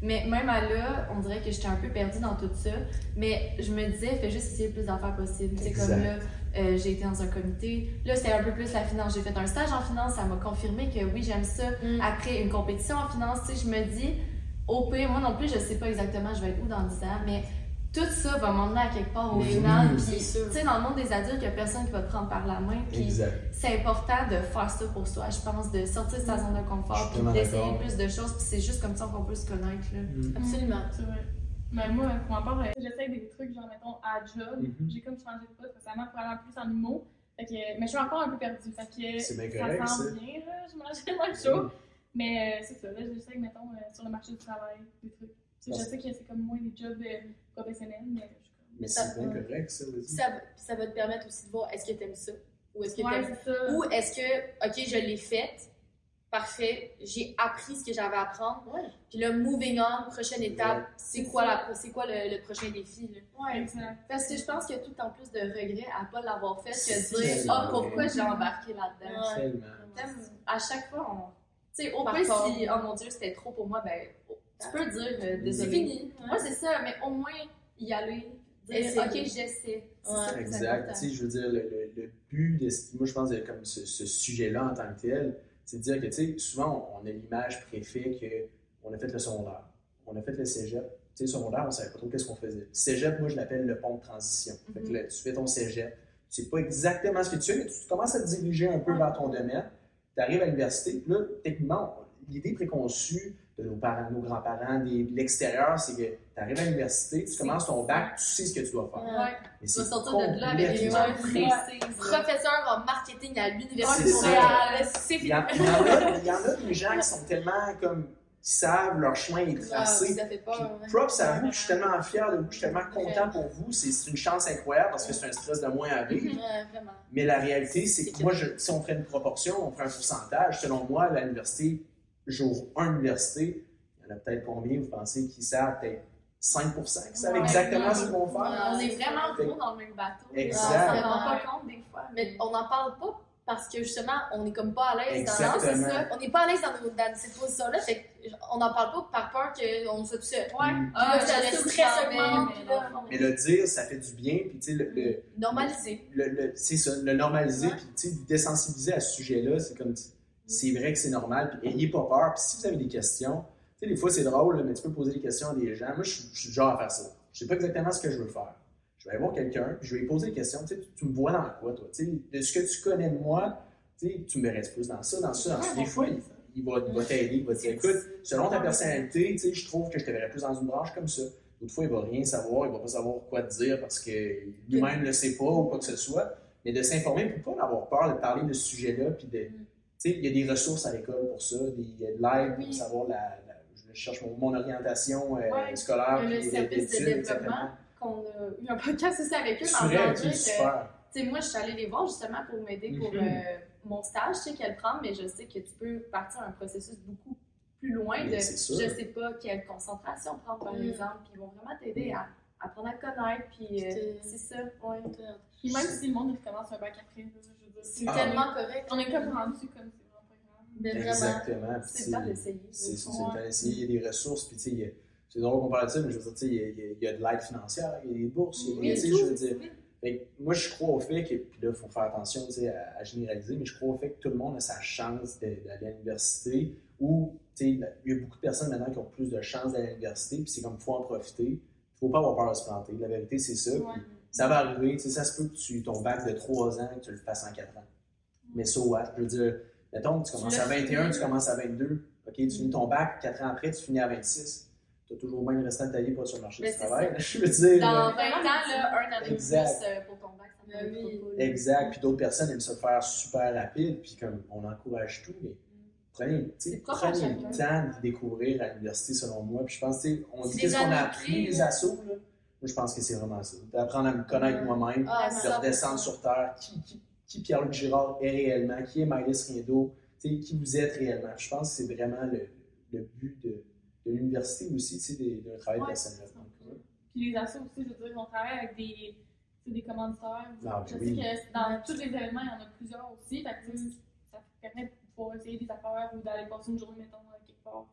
Mais même à là, on dirait que j'étais un peu perdue dans tout ça. Mais je me disais, fais juste essayer le plus d'affaires possible. Sais, comme là, euh, j'ai été dans un comité. Là, c'était un peu plus la finance. J'ai fait un stage en finance, ça m'a confirmé que oui, j'aime ça. Mm. Après une compétition en finance, tu sais, je me dis, au pire, moi non plus, je sais pas exactement je vais être où dans 10 ans, mais tout ça va m'emmener à quelque part au Mhm. final. Puis, C'est tu sais, dans le monde des adultes, il y a personne qui va te prendre par la main. Puis, c'est important de faire ça pour soi, je pense, de sortir de sa zone de confort, puis d'essayer plus de choses. Puis, c'est juste comme ça qu'on peut se connaître. Là. Mm. Absolument. C'est vrai. Mais moi, pour ma part, euh, j'essaie des trucs, genre, mettons, à job. Mhm. J'ai comme changé de poste récemment pour aller plus en. Fait que, mais je suis encore un peu perdue. Fait que ça correct, sent ça. bien, là. J'imagine moins chaud. Mais euh, c'est ça, là, j'essaie, mettons, euh, sur le marché du travail, des trucs. Tu je sais que c'est comme moins des jobs euh, professionnels, mais je suis comme. Mais ça- c'est bien correct, ça, Puis ça, va te permettre aussi de voir est-ce que tu aimes ça? Ou est-ce que Ouais, t'aimes- c'est ça. ou est-ce que ok je l'ai faite parfait j'ai appris ce que j'avais à apprendre Ouais. puis là moving on prochaine étape Ouais. c'est quoi la c'est quoi le, le prochain défi là? Ouais. Exact. Parce que je pense qu'il y a tout le temps plus de regrets à pas l'avoir fait que C'est de dire Ah, pourquoi vrai. j'ai embarqué là-dedans? Ouais. Tellement. À chaque fois, on. Tu sais, au Par rapport. si, oh mon dieu, c'était trop pour moi, ben, tu peux dire euh, C'est désolé. c'est fini Moi, c'est ça, mais au moins y aller, Essayer. ok, j'essaie. Plus Exact. Tu sais, je veux dire, le, le- le but de ce- moi, je pense, comme ce, ce sujet-là en tant que tel, c'est de dire que, tu sais, souvent, on, a l'image préfet qu'on a fait le secondaire, on a fait le cégep. Tu sais, secondaire, on savait pas trop qu'est-ce qu'on faisait. Cégep, moi, je l'appelle le pont de transition. Fait que là, tu fais ton cégep, tu sais pas exactement ce que tu fais, mais tu commences à te diriger un peu vers ton domaine. Tu arrives à l'université, puis là, techniquement, l'idée préconçue de nos parents, nos grands-parents, des- de l'extérieur, c'est que tu arrives à l'université, tu commences ton bac, tu sais ce que tu dois faire. Ouais. Mais Tu vas sortir de là avec une complètement heure précise. professeur en marketing à l'université de. Montréal c'est Il fini y, en, il y en a, des gens qui sont tellement comme qui savent leur chemin est Ouais, tracé. ça fait Puis, peur ouais. props à vous, je suis tellement fier de vous, je suis tellement content Ouais. pour vous. C'est une chance incroyable parce que c'est un stress de moins à vivre. Ouais, Mais la réalité, c'est que moi, je- si on ferait une proportion, on ferait un pourcentage. Selon moi, à l'université, jour 1 université, il y en a peut-être combien, vous pensez, qui savent peut-être 5 qui savent Ouais. exactement ce qu'ils vont faire? On est vraiment gros dans le même bateau. Exact. On s'en rend pas compte des fois. mais on n'en parle pas parce que justement on est comme pas à l'aise dans Exactement. non, c'est ça. on n'est pas à l'aise dans, nos- dans cette position là fait que on n'en parle pas par peur qu'on soit tout seul. Ouais. Mm. Ah, Là, je vais, augmente, mais là, le fond- Mais le dire, ça fait du bien, puis tu sais, le, le, Normaliser. le, le- c'est ça, le normaliser, Ouais. puis tu sais, désensibiliser à ce sujet-là, c'est comme, c'est vrai que c'est normal, puis ayez pas peur, puis si vous avez des questions, tu sais, des fois c'est drôle, mais tu peux poser des questions à des gens. Moi, je suis genre à faire ça. Je sais pas exactement ce que je veux faire. Je vais aller voir quelqu'un, puis je vais lui poser des questions, tu sais, tu, me vois dans quoi, toi, tu de ce que tu connais de moi, tu tu me verrais plus dans ça, dans ça, dans ça? Des fois, il, va, t'aider, il va te dire, écoute, selon ta personnalité, tu sais, je trouve que je te verrais plus dans une branche comme ça. D'autres fois, il va rien savoir, il va pas savoir quoi te dire parce que lui-même ne le sait pas ou quoi que ce soit. Mais de s'informer pour pas avoir peur de parler de ce sujet-là, puis de, sais, il y a des ressources à l'école pour ça, des- il y a de l'aide pour savoir la, la- je cherche mon, mon orientation euh, Ouais. scolaire, Il y a le service de développement. qu'on a eu un podcast aussi avec eux C'est dans vrai, le ok, que, super. tu sais, moi, je suis allée les voir justement pour m'aider pour Mhm. euh, mon stage, je sais qu'elle prend, mais je sais que tu peux partir un processus beaucoup plus loin Mais de je sais pas quelle concentration prendre par Mhm. exemple, puis ils vont vraiment t'aider à apprendre à connaître, puis euh, C'est- ça, ouais. Puis même si le monde recommence un bac après, C'est Ah. tellement correct. On est comme rendu comme c'est vraiment pas grave. Mais vraiment. Exactement. C'est le temps d'essayer. C'est le temps d'essayer. Il y a des ressources, puis tu sais, c'est drôle qu'on parle de ça, mais je veux dire, tu sais, il y a- il y, a- de l'aide financière, il y a des bourses, il y a des, Oui, tu sais, tout, je veux dire, oui. Fait que moi, je crois au fait que, puis là, il faut faire attention tu sais, à, à généraliser, mais je crois au fait que tout le monde a sa chance d'aller à l'université ou, tu sais, il y a beaucoup de personnes maintenant qui ont plus de chances d'aller à l'université, puis c'est comme, il faut en profiter. Il faut pas avoir peur de se planter. La vérité, c'est ça. Ouais. Puis ça va arriver, tu sais, ça se peut que tu, ton bac de 3 ans, que tu le fasses en 4 ans. Mais so what? Je veux dire, mettons, tu commences à 21, fini. tu commences à 22, ok, tu finis ton bac, 4 ans après, tu finis à 26. Tu as toujours restant de ta vie pour être sur le marché Mais du travail. Je veux dire. Dans euh, 20 ans, là, un année de Exact. plus euh, pour ton bac, ça me oui. Exact. Puis d'autres personnes aiment se faire super rapide, puis comme on encourage tout, mais prenez, à prenez le temps de découvrir à l'université selon moi. Puis je pense, tu sais, on dit qu'est-ce qu'on a appris les assos, là. Moi, je pense que c'est vraiment ça. D'apprendre à me connaître moi-même, Ah, de 100%. redescendre sur terre, qui, qui, qui Pierre-Luc Girard est réellement, qui est tu sais, qui vous êtes réellement. Je pense que c'est vraiment le, le but de, de l'université aussi, sais, d'un travail Ouais. personnel. Donc, ouais. Puis les assos aussi, je veux dire, on travaille avec des, sais, des commanditaires. Ah, je ben sais oui. que dans tous les événements, il y en a plusieurs aussi. Fait que, tu sais, ça permet de pouvoir essayer des affaires ou d'aller passer une journée, mettons, quelque part.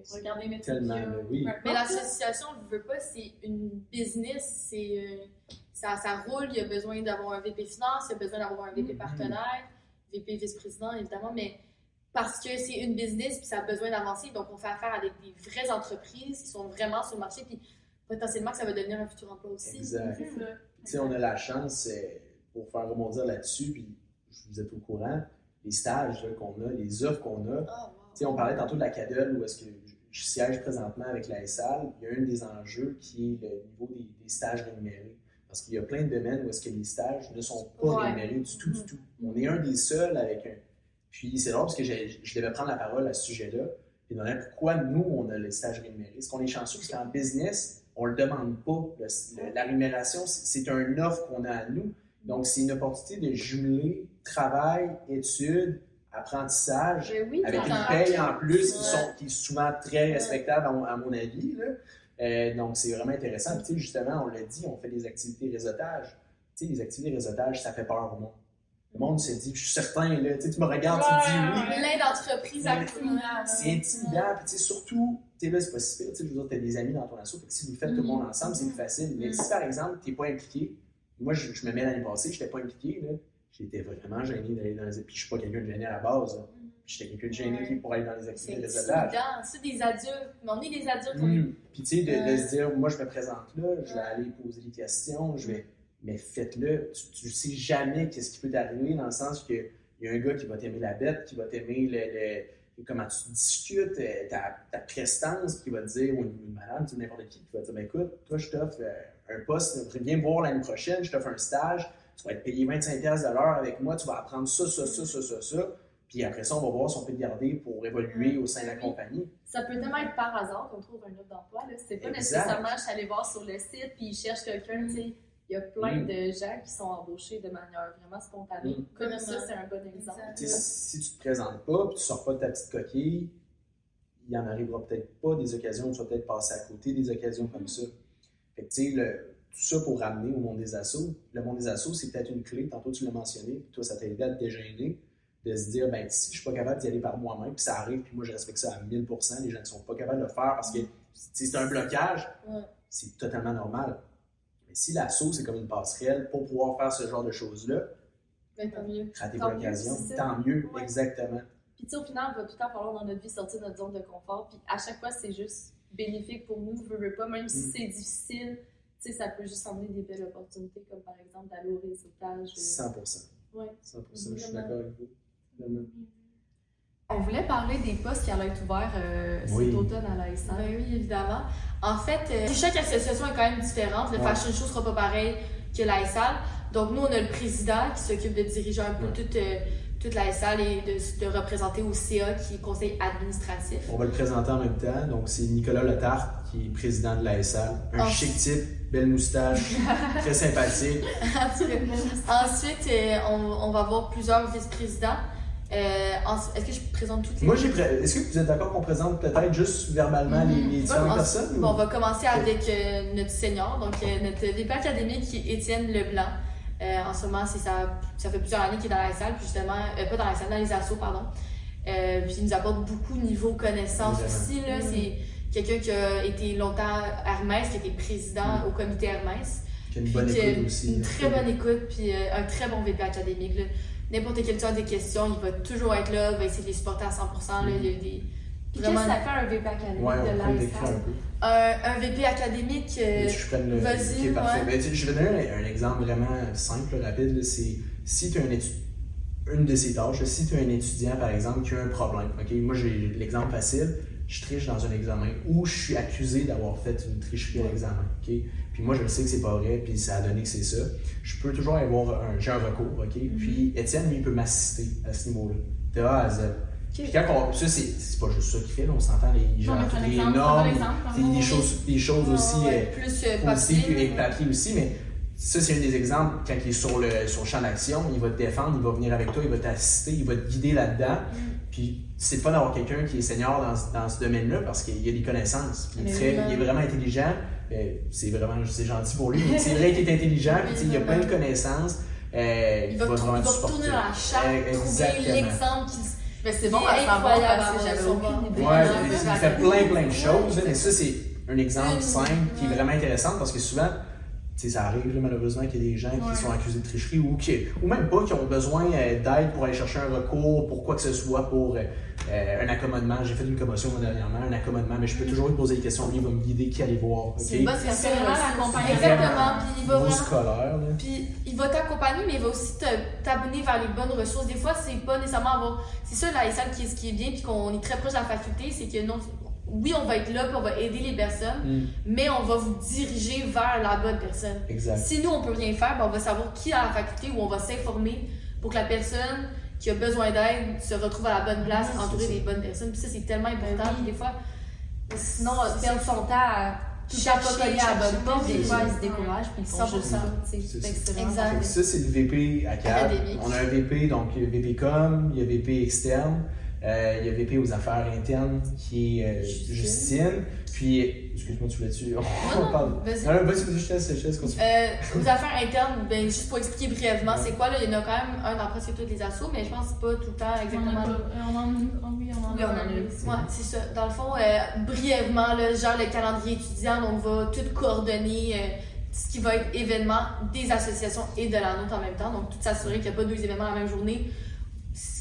Pour regarder mes Tellement, oui. Mais l'association, je veux pas, c'est une business, c'est euh, ça, ça roule, il y a besoin d'avoir un VP finance, il y a besoin d'avoir un VP Mhm. partenaire, VP vice-président évidemment, mais parce que c'est une business puis ça a besoin d'avancer, donc on fait affaire avec des vraies entreprises qui sont vraiment sur le marché puis potentiellement que ça va devenir un futur emploi aussi. Exact. Ça. Tu sais, on a la chance, euh, pour faire rebondir là-dessus, puis vous êtes au courant, les stages là, qu'on a, les offres qu'on a. Ah, wow. Tu sais, on parlait tantôt de la CADEL, où est-ce que je- siège présentement avec la SAL. Il y a un des enjeux qui est le niveau des, des stages rémunérés. Parce qu'il y a plein de domaines où est-ce que les stages ne sont pas Ouais. rémunérés du tout, du Mhm. tout. On est un des seuls avec un... Puis c'est drôle parce que je devais prendre la parole à ce sujet-là. Puis demander pourquoi nous, on a les stages rémunérés. Est-ce qu'on est chanceux? Parce qu'en business, on le demande pas. Le- le- la rémunération, c'est c'est un offre qu'on a à nous. Donc, c'est une opportunité de jumeler travail, études, apprentissage, oui, avec une paye en plus qui, sont, qui est souvent très respectable à mon, à mon avis. là. Euh, donc, c'est vraiment intéressant. Puis, justement, on l'a dit, on fait des activités réseautage. Tu sais, les activités réseautage, ça fait peur au monde. Le monde se dit, je suis certain, là, tu sais, tu me regardes, tu me dis oui. Plein d'entreprises à. C'est intimidant, puis tu sais, surtout, tu sais, là, c'est pas si pire, tu sais, je veux dire, t'as des amis dans ton fait que si vous faites tout le monde ensemble, c'est plus facile. Mais Mm. si, par exemple, t'es pas impliqué, moi, je, je me mets l'année passée, j'étais pas impliqué, là, j'étais vraiment gêné d'aller dans les... Puis je suis pas quelqu'un de gêné à la base, là. Puis j'étais quelqu'un de gêné qui pour aller dans les activités de réseautage. c'est des adultes, mais on est des adultes, on est Mm. Puis tu sais, de, se dire, moi, je me présente là, je vais aller poser des questions, je vais... Mais faites-le, tu, tu sais jamais qu'est-ce qui peut t'arriver, dans le sens que il y a un gars qui va t'aimer la bête, qui va t'aimer le, le- comment tu discutes, euh, ta, ta prestance, qui va te dire, ou une, madame, n'importe qui, qui va te dire, ben, écoute, toi, je t'offre euh, un poste, viens me voir l'année prochaine, je t'offre un stage, tu vas être payé 25$ de l'heure avec moi, tu vas apprendre ça, ça, ça, ça, ça, ça. Puis après ça, on va voir si on peut te garder pour évoluer au sein de la compagnie. Ça peut tellement être par hasard qu'on trouve un offre d'emploi. là. C'est pas Exact. nécessairement je suis allée voir sur le site puis ils cherchent quelqu'un. tu sais. Il y a plein Mm. de gens qui sont embauchés de manière vraiment spontanée. Mm. Comme ça, c'est un bon exemple. Si tu te présentes pas, puis tu sors pas de ta petite coquille, il en arrivera peut-être pas des occasions où tu vas peut-être passer à côté des occasions comme ça. Fait que, tu sais, le- tout ça pour ramener au monde des assos. Le monde des assos, c'est peut-être une clé. Tantôt, tu l'as mentionné, puis toi, ça t'a aidé à te dégêner. de se dire, ben, si je suis pas capable d'y aller par moi-même, puis ça arrive, puis moi je respecte ça à 1000%, les gens ne sont pas capables de le faire parce que si c'est un blocage, Ouais. c'est totalement normal. Mais si l'assaut, c'est comme une passerelle pour pouvoir faire ce genre de choses-là, Ben, tant mieux. ratez Tant l'occasion, tant mieux, Ouais. exactement. Puis tu sais, au final, il va tout le temps falloir dans notre vie sortir de notre zone de confort. Puis à chaque fois, c'est juste bénéfique pour nous, veux, veux pas. Même si Mm. c'est difficile, sais, ça peut juste emmener des belles opportunités, comme par exemple d'aller au réseautage. euh, 100%. Ouais. 100%, je suis d'accord avec vous. Vraiment. On voulait parler des postes qui allaient être ouverts euh, Oui. cet automne à la SN. Ben oui, évidemment. En fait, euh, chaque association est quand même différente. Le Ouais. Fashion Show sera pas pareil que la SAL. Donc, nous, on a le président qui s'occupe de diriger un peu Ouais. toute, euh, toute et de, de représenter au CA, qui est conseil administratif. On va le présenter en même temps. Donc, c'est Nicolas Letarte, qui est président de la SAL. Un Oh. chic type, belle moustache, très sympathique. Ensuite, euh, on, on va avoir plusieurs vice-présidents. Euh, Est-ce que je présente toutes les Moi, j'ai pré- Est-ce que vous êtes d'accord qu'on présente peut-être juste verbalement les, les différentes personnes? Bon, ou- on va commencer avec euh, notre senior, donc euh, notre VP académique qui est Étienne Leblanc. Euh, en ce moment, ça, ça fait plusieurs années qu'il est dans la salle, puis justement, euh, pas dans la salle, dans les assos, pardon. Euh, puis il nous apporte beaucoup niveau connaissances aussi. Là. Mm. C'est quelqu'un qui a été longtemps à Hermès, qui a été président Mm. au comité Hermès. Qui a une Puis bonne qui a écoute aussi. Une très bonne écoute, puis euh, un très bon VP académique. N'importe quel qui a des questions, il va toujours être là, il va essayer de les supporter à 100%. Là. Il y a des, Puis qu'est-ce que ça fait un VP académique Ouais, de décrire un peu. un, un VP académique. euh, Mais je prenne le. vas-y, ok, parfait. ouais. Ben, tu je vais donner un, un exemple vraiment simple, rapide. C'est si tu as un étu- une de ces tâches, si tu as un étudiant, par exemple, qui a un problème. ok? Moi, j'ai l'exemple facile. Je triche dans un examen ou je suis accusé d'avoir fait une tricherie à l'examen. Puis moi, je le sais que c'est pas vrai, puis ça a donné que c'est ça. Je peux toujours avoir un, j'ai un recours. ok? Mm-hmm. Puis Étienne, lui, il peut m'assister à ce niveau-là, de A à Z. Puis quand on, ça, c'est pas juste ça qu'il fait, là, on s'entend les, un les exemple, normes, exemple, des, choses, des choses aussi. ouais, euh, plus euh, aussi, papier. aussi, mais ça, c'est un des exemples. Quand il est sur le, sur le champ d'action, il va te défendre, il va venir avec toi, il va t'assister, il va te guider là-dedans. Mm. Puis c'est pas d'avoir quelqu'un qui est senior dans, ce- dans ce domaine-là parce qu'il a des connaissances. Il est, très- vraiment. il est vraiment intelligent. Euh, c'est vraiment c'est gentil pour lui, mais c'est vrai qu'il est intelligent, puis tu sais, il a plein de connaissances. Euh, Il va, trou- vraiment il va retourner dans la Euh, trouver l'exemple qui Mais c'est bon Il est à savoir incroyable, parce que j'avais aucune idée. Ouais, il, fait plein plein de choses, mais ça c'est un exemple simple qui est vraiment intéressant parce que souvent, tu sais, ça arrive là, malheureusement qu'il y a des gens qui Ouais. sont accusés de tricherie ou, qui, ou même pas, qui ont besoin euh, d'aide pour aller chercher un recours, pour quoi que ce soit, pour euh, euh, un accommodement. J'ai fait une commotion moi, dernièrement, un accommodement, mais je peux toujours lui poser des questions, lui il va me guider qui aller voir. C'est C'est vraiment aussi. l'accompagnement. Exactement. Puis il va Niveau vraiment. scolaire, là. Puis il va t'accompagner, mais il va aussi t'abonner vers les bonnes ressources. Des fois, c'est pas nécessairement avoir. C'est ça, la SL, qui est, ce qui est bien, puis qu'on est très proche de la faculté, c'est que non. Oui, on va être là, puis on va aider les personnes, Mm, mais on va vous diriger vers la bonne personne. exact. Si nous, on peut rien faire, ben, on va savoir qui est à la faculté ou on va s'informer pour que la personne qui a besoin d'aide se retrouve à la bonne place, entourée des bonnes personnes. Puis ça, c'est tellement important. oui. Puis des fois, Sinon, C'est perdre son temps à chercher, à la bonne porte, des fois, ils se découragent puis ils font 100%. juste ça. tu sais. C'est Exact. Ça, c'est le VP à. On a un VP, donc il y a VP com, il y a VP externe, euh, il y a VP aux affaires internes qui est euh, Justine. Justine. Puis, excuse-moi, tu voulais-tu. On non, parle. vas-y. Non, vas-y, vas-y, je te laisse, je te laisse continuer. Euh, aux affaires internes, ben, juste pour expliquer brièvement, c'est quoi, là, il y en a quand même un dans presque tous les assos, mais je pense pas tout le temps On en a exactement. on en a oui, on en Oui, on en a un. Ouais, c'est ça. Dans le fond, euh, brièvement, là, genre le calendrier étudiant, on va tout coordonner euh, ce qui va être événement des associations et de la nôtre en même temps. Donc, tout s'assurer qu'il n'y a pas deux événements la même journée.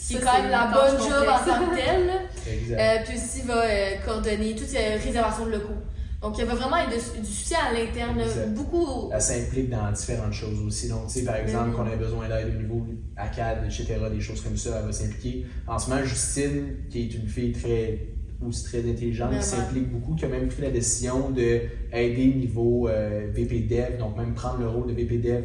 Qui est quand c'est même la bonne job en tant que telle. Euh, puis aussi, il va euh, coordonner toutes les réservations de locaux. Donc, il va vraiment être du soutien à l'interne. Beaucoup. Elle s'implique dans différentes choses aussi. Donc, tu sais, par exemple, oui. qu'on ait besoin d'aide au niveau ACAD, etc., des choses comme ça, elle va s'impliquer. En ce moment, Justine, qui est une fille très aussi très intelligente, qui s'implique beaucoup, qui a même pris la décision d'aider niveau euh, VP Dev, donc même prendre le rôle de VP Dev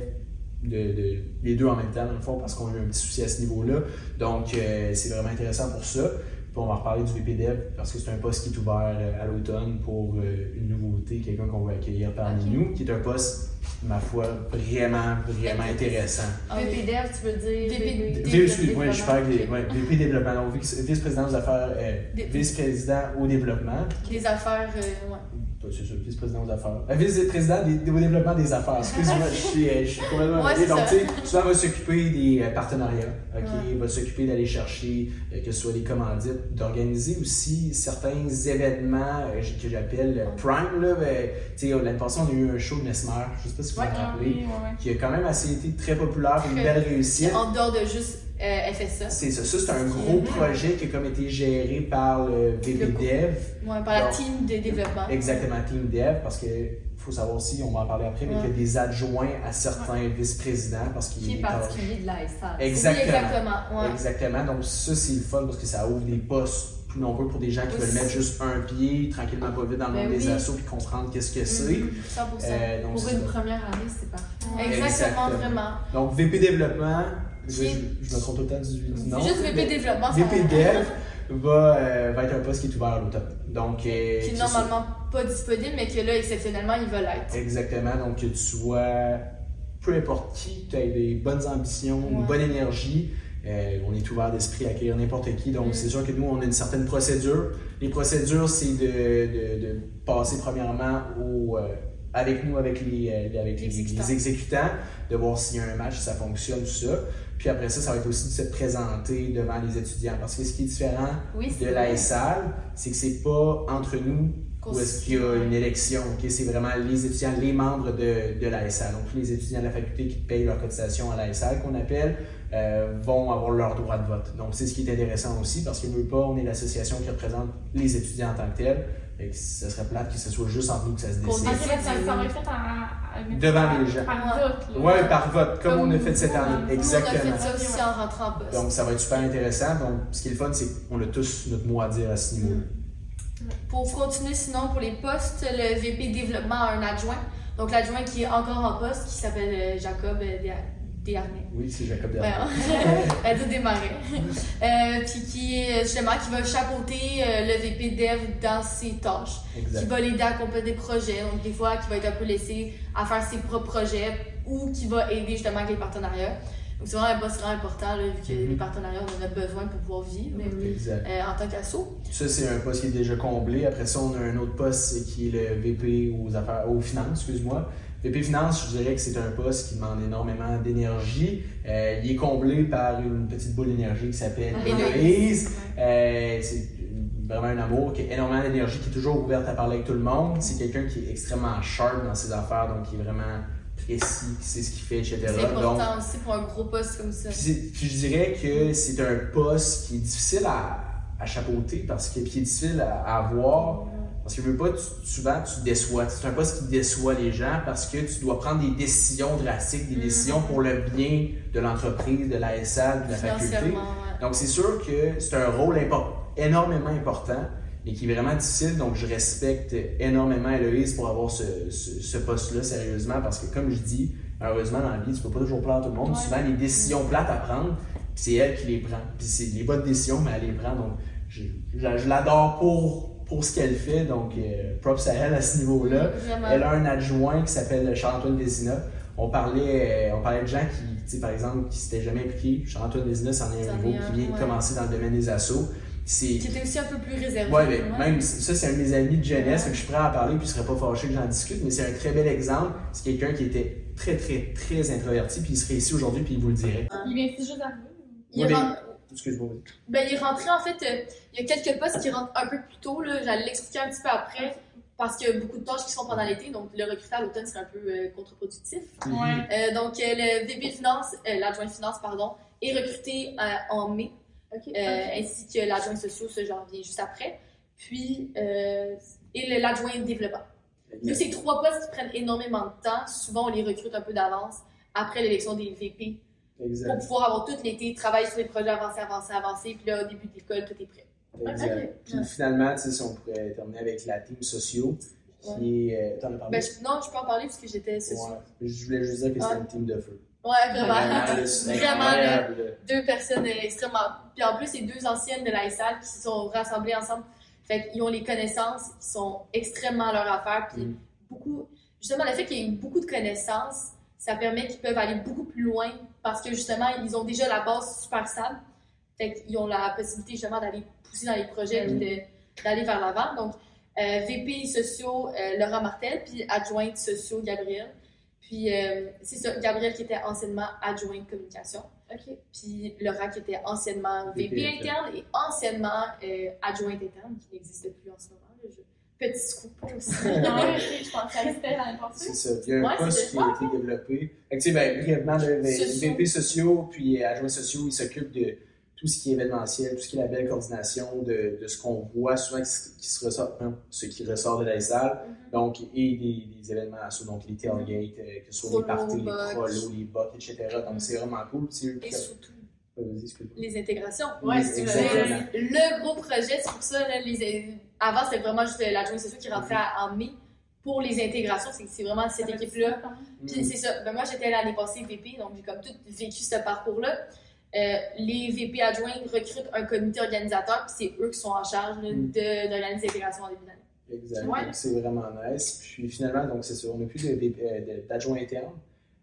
de, de- les deux en même temps, dans le fond, parce qu'on a eu un petit souci à ce niveau-là. Donc, euh, c'est vraiment intéressant pour ça. Puis on va reparler du VP Dev parce que c'est un poste qui est ouvert euh, à l'automne pour euh, une nouveauté, quelqu'un qu'on va accueillir parmi nous, qui est un poste, ma foi, vraiment, vraiment intéressant. Ah oui. VPDev, tu veux dire VP V- excuse-moi, je développement. parle des ouais, VP développement, vice-président aux affaires, euh, vice-président au développement. Les affaires, ouais. C'est ça, vice-président aux affaires. Euh, vice-président des, au développement des affaires. Excuse-moi, je suis, euh, je suis complètement Ouais, Donc, tu sais, souvent, va s'occuper des euh, partenariats, OK? Ouais. Va s'occuper d'aller chercher, que ce soit des commandites, d'organiser aussi certains événements que j'appelle Prime, là. Ben, tu sais, l'année passée, on a eu un show de Mesmer, je sais pas si vous vous Ah rappelez, qui a quand même assez été très populaire, une belle réussite. En dehors de juste euh, FSA. C'est ça. Ça, c'est un gros projet qui a comme été géré par le VPDev. Ouais, par la Donc, team de développement. Exactement, Team Dev, parce que faut savoir aussi, on va en parler après, mais Ouais. qu'il y a des adjoints à certains vice-présidents parce qu'il Qui est particulier de la SAL. Exactement. Oui, exactement. Exactement. Donc ça, c'est le fun parce que ça ouvre des postes plus nombreux pour des gens qui Oui. veulent mettre juste un pied, tranquillement pas vite dans le Ben monde des oui. assos puis comprendre qu'est-ce que c'est. Mhm, 100%. Euh, Pour une ça. première année, c'est parfait. Exactement, Exactement. vraiment. Donc VP développement, je, me trompe tout le temps du, du nom. C'est juste VP développement. VP. Dev va, euh, va être un poste qui est ouvert à l'automne. Donc, euh, Qui est normalement pas disponible, mais que là, exceptionnellement, il va l'être. Exactement. Donc, que tu sois peu importe qui, tu as des bonnes ambitions, une bonne énergie. euh, on est ouvert d'esprit à accueillir n'importe qui. Donc, Mm. c'est sûr que nous, on a une certaine procédure. Les procédures, c'est de, de, de passer premièrement au, avec nous, avec les, euh, avec les, Exécutants. les exécutants, de voir s'il y a un match, si ça fonctionne, tout ça. Puis après ça, ça va être aussi de se présenter devant les étudiants. Parce que ce qui est différent Oui, de la SAL, c'est que c'est pas entre nous où est-ce qu'il y a une élection. ok? C'est vraiment les étudiants, les membres de, de la SAL. Donc, les étudiants de la faculté qui payent leur cotisation à la SAL, qu'on appelle, euh, vont avoir leur droit de vote. Donc, c'est ce qui est intéressant aussi, parce que veut pas, on est l'association qui représente les étudiants en tant que tels. Fait que ce serait plate que ce soit juste entre nous que ça se décide. Ça, être fait en- Devant par- les gens. Par vote. Ouais, par vote, comme, on a fait cette année. Exactement. On a fait ça aussi en rentrant en poste. Donc, ça va être super intéressant. Donc, ce qui est le fun, c'est qu'on a tous notre mot à dire à ce niveau-là. Pour continuer, sinon, pour les postes, le VP développement a un adjoint. Donc, l'adjoint qui est encore en poste, qui s'appelle euh, Jacob euh, Desharnais. Oui, c'est Jacob Ouais, Derrière. hein? Elle dit démarrer. Euh, puis qui est justement qui va chapeauter euh, le VP Dev dans ses tâches, qui Exact. va l'aider à accomplir des projets, donc des fois qui va être un peu laissé à faire ses propres projets ou qui va aider justement avec les partenariats. Donc c'est vraiment un poste vraiment important là, vu que Mhm. les partenariats on en a besoin pour pouvoir vivre Exact. euh, en tant qu'asso. Ça, c'est un poste qui est déjà comblé. Après ça, on a un autre poste qui est le VP aux affaires, aux finances, excuse-moi. VP Finance, je dirais que c'est un poste qui demande énormément d'énergie. Euh, il est comblé par une petite boule d'énergie qui s'appelle Héloïse. Héloïse. Euh, c'est vraiment un amour qui a énormément d'énergie, qui est toujours ouverte à parler avec tout le monde. C'est quelqu'un qui est extrêmement sharp dans ses affaires, donc qui est vraiment précis, qui sait ce qu'il fait, etc. C'est Donc, important aussi pour un gros poste comme ça. puis, je dirais que c'est un poste qui est difficile à, à chapeauter parce que puis est difficile à, à avoir parce que je veux pas tu- souvent tu déçois. C'est un poste qui déçoit les gens parce que tu dois prendre des décisions drastiques, des Mhm. décisions pour le bien de l'entreprise, de la de la faculté. Ouais. Donc c'est sûr que c'est un rôle énormément important et qui est vraiment difficile. Donc je respecte énormément Héloïse pour avoir ce, ce- ce poste-là sérieusement parce que comme je dis, malheureusement dans la vie, tu peux pas toujours plaire à tout le monde. Ouais. Souvent les décisions plates à prendre, c'est elle qui les prend. Puis c'est les bonnes décisions, mais elle les prend. Donc je, je- je l'adore pour, pour ce qu'elle fait. Donc euh, props à elle à ce niveau-là. Elle a un adjoint qui s'appelle Charles-Antoine Vézina. On parlait, euh, on parlait de gens qui, tu sais, par exemple, qui s'étaient jamais impliqués. Charles-Antoine Vézina, c'en est un nouveau qui vient de ouais. commencer dans le domaine des assos. C'est, Qui était aussi un peu plus réservé. ouais, mais même ça, c'est un de mes amis de jeunesse, fait que je suis prêt à en parler, puis je serais pas fâché que j'en discute, mais c'est un très bel exemple. C'est quelqu'un qui était très, très, très introverti, puis il serait ici aujourd'hui, puis il vous le dirait. Il vient juste d'arriver. Il, Ouais, est ren- Excuse-moi. ben, il est rentré en fait, euh, il y a quelques postes qui rentrent un peu plus tôt, là, j'allais l'expliquer un petit peu après, parce qu'il y a beaucoup de tâches qui sont pendant l'été, donc le recruter à l'automne serait un peu euh, contre-productif. Ouais. Euh, donc euh, le VP Finance, euh, l'adjoint de finance, pardon, est recruté euh, en mai, euh, ainsi que l'adjoint social, ça j'en reviens juste après, puis euh, et l'adjoint développement. Que ces trois postes qui prennent énormément de temps, souvent on les recrute un peu d'avance après l'élection des VP pour pouvoir avoir tout l'été, travailler sur les projets, avancer, avancer, avancer, puis là au début de l'école, tout est prêt. Exact. Ok. Puis finalement, tu sais, si on pourrait terminer avec la team socio, qui est. euh, T'en as parlé? Ben, je- non, je peux en parler parce que j'étais socio. Ouais. Je voulais juste dire que c'était Ah. une team de feu. Ouais, vraiment. Vraiment, là. deux personnes euh, extrêmement. Puis en plus, c'est deux anciennes de la SAL qui se sont rassemblées ensemble. Fait qu'ils ont les connaissances qui sont extrêmement à leur affaire. Puis Mm. beaucoup. Justement, le fait qu'il y ait beaucoup de connaissances, ça permet qu'ils peuvent aller beaucoup plus loin parce que justement, ils ont déjà la base super stable. Fait qu'ils ont la possibilité justement d'aller pousser dans les projets puis de- d'aller vers l'avant. Donc, euh, VP sociaux euh, Laura Martel, puis adjointe sociaux Gabriel. Puis euh, c'est ça, Gabriel qui était anciennement adjointe communication. OK. Puis Laura qui était anciennement VP, VP interne et anciennement euh, adjointe interne, qui n'existe plus en ce moment. Petit scoop aussi. Non, je pensais que c'était l'année C'est passée. ça. Il y a un Ouais, poste c'est qui a été développé. Fait que, tu sais, ben, brièvement, les. VP sociaux puis adjoints sociaux, ils s'occupent de tout ce qui est événementiel, tout ce qui est la belle coordination de, de ce qu'on voit souvent qui, se- qui se ressort, hein, ce qui ressort de la salle. Mhm. Donc, et des, des événements donc les tailgates, euh, que ce soit les parties, les prolos, les box, etc. Donc, Mhm. c'est vraiment cool. C'est Et surtout. Les intégrations. Ouais, c'est le gros projet, c'est pour ça, là, les, avant, c'était vraiment juste l'adjoint social qui rentrait à- en mai. Pour les intégrations, c'est c'est vraiment cette équipe-là. Puis Mhm. c'est ça. Ben, moi, j'étais l'année passée VP, donc j'ai comme tout vécu ce parcours-là. Euh, les VP adjoints recrutent un comité organisateur, puis c'est eux qui sont en charge là, Mhm. de- d'organiser l'intégration en début d'année. Exact. Ouais. Donc, c'est vraiment nice. Puis finalement, donc c'est ça. On n'a plus euh, d'adjoint interne.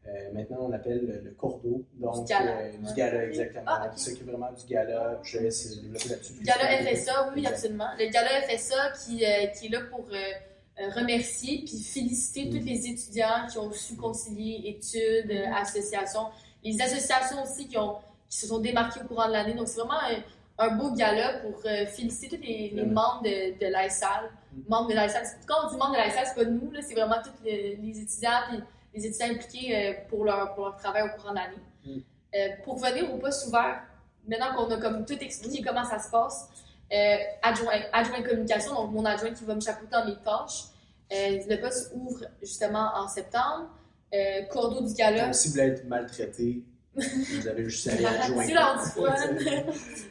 Euh, maintenant, on appelle le, le cordeau. Donc, Du gala. euh, du gala, exactement. Ah, ok. Qui s'occupe vraiment du gala. Je te laisse développer là-dessus. Le gala FSA, oui, absolument. Le gala FSA qui, euh, qui est là pour remercier puis féliciter tous Mhm. les étudiants qui ont su concilier études, euh, associations, les associations aussi qui, ont, qui se sont démarquées au courant de l'année. Donc, c'est vraiment un, un beau gala pour féliciter tous les, les Vraiment. membres de, de l'ASAL. Mhm. Membres de l'ASAL. Quand on dit membres de l'ASAL, c'est pas nous, c'est vraiment tous les, les étudiants puis les étudiants impliqués euh, pour, leur, pour leur travail au courant de l'année. Mhm. Euh, pour venir au poste ouvert, maintenant qu'on a comme tout expliqué comment ça se passe, euh, adjoint, adjoint communication, donc mon adjoint qui va me chapeauter dans mes tâches. Euh, le poste ouvre justement en septembre. Cordeau du gala, si vous voulez être maltraité, vous avez juste à aller adjoindre.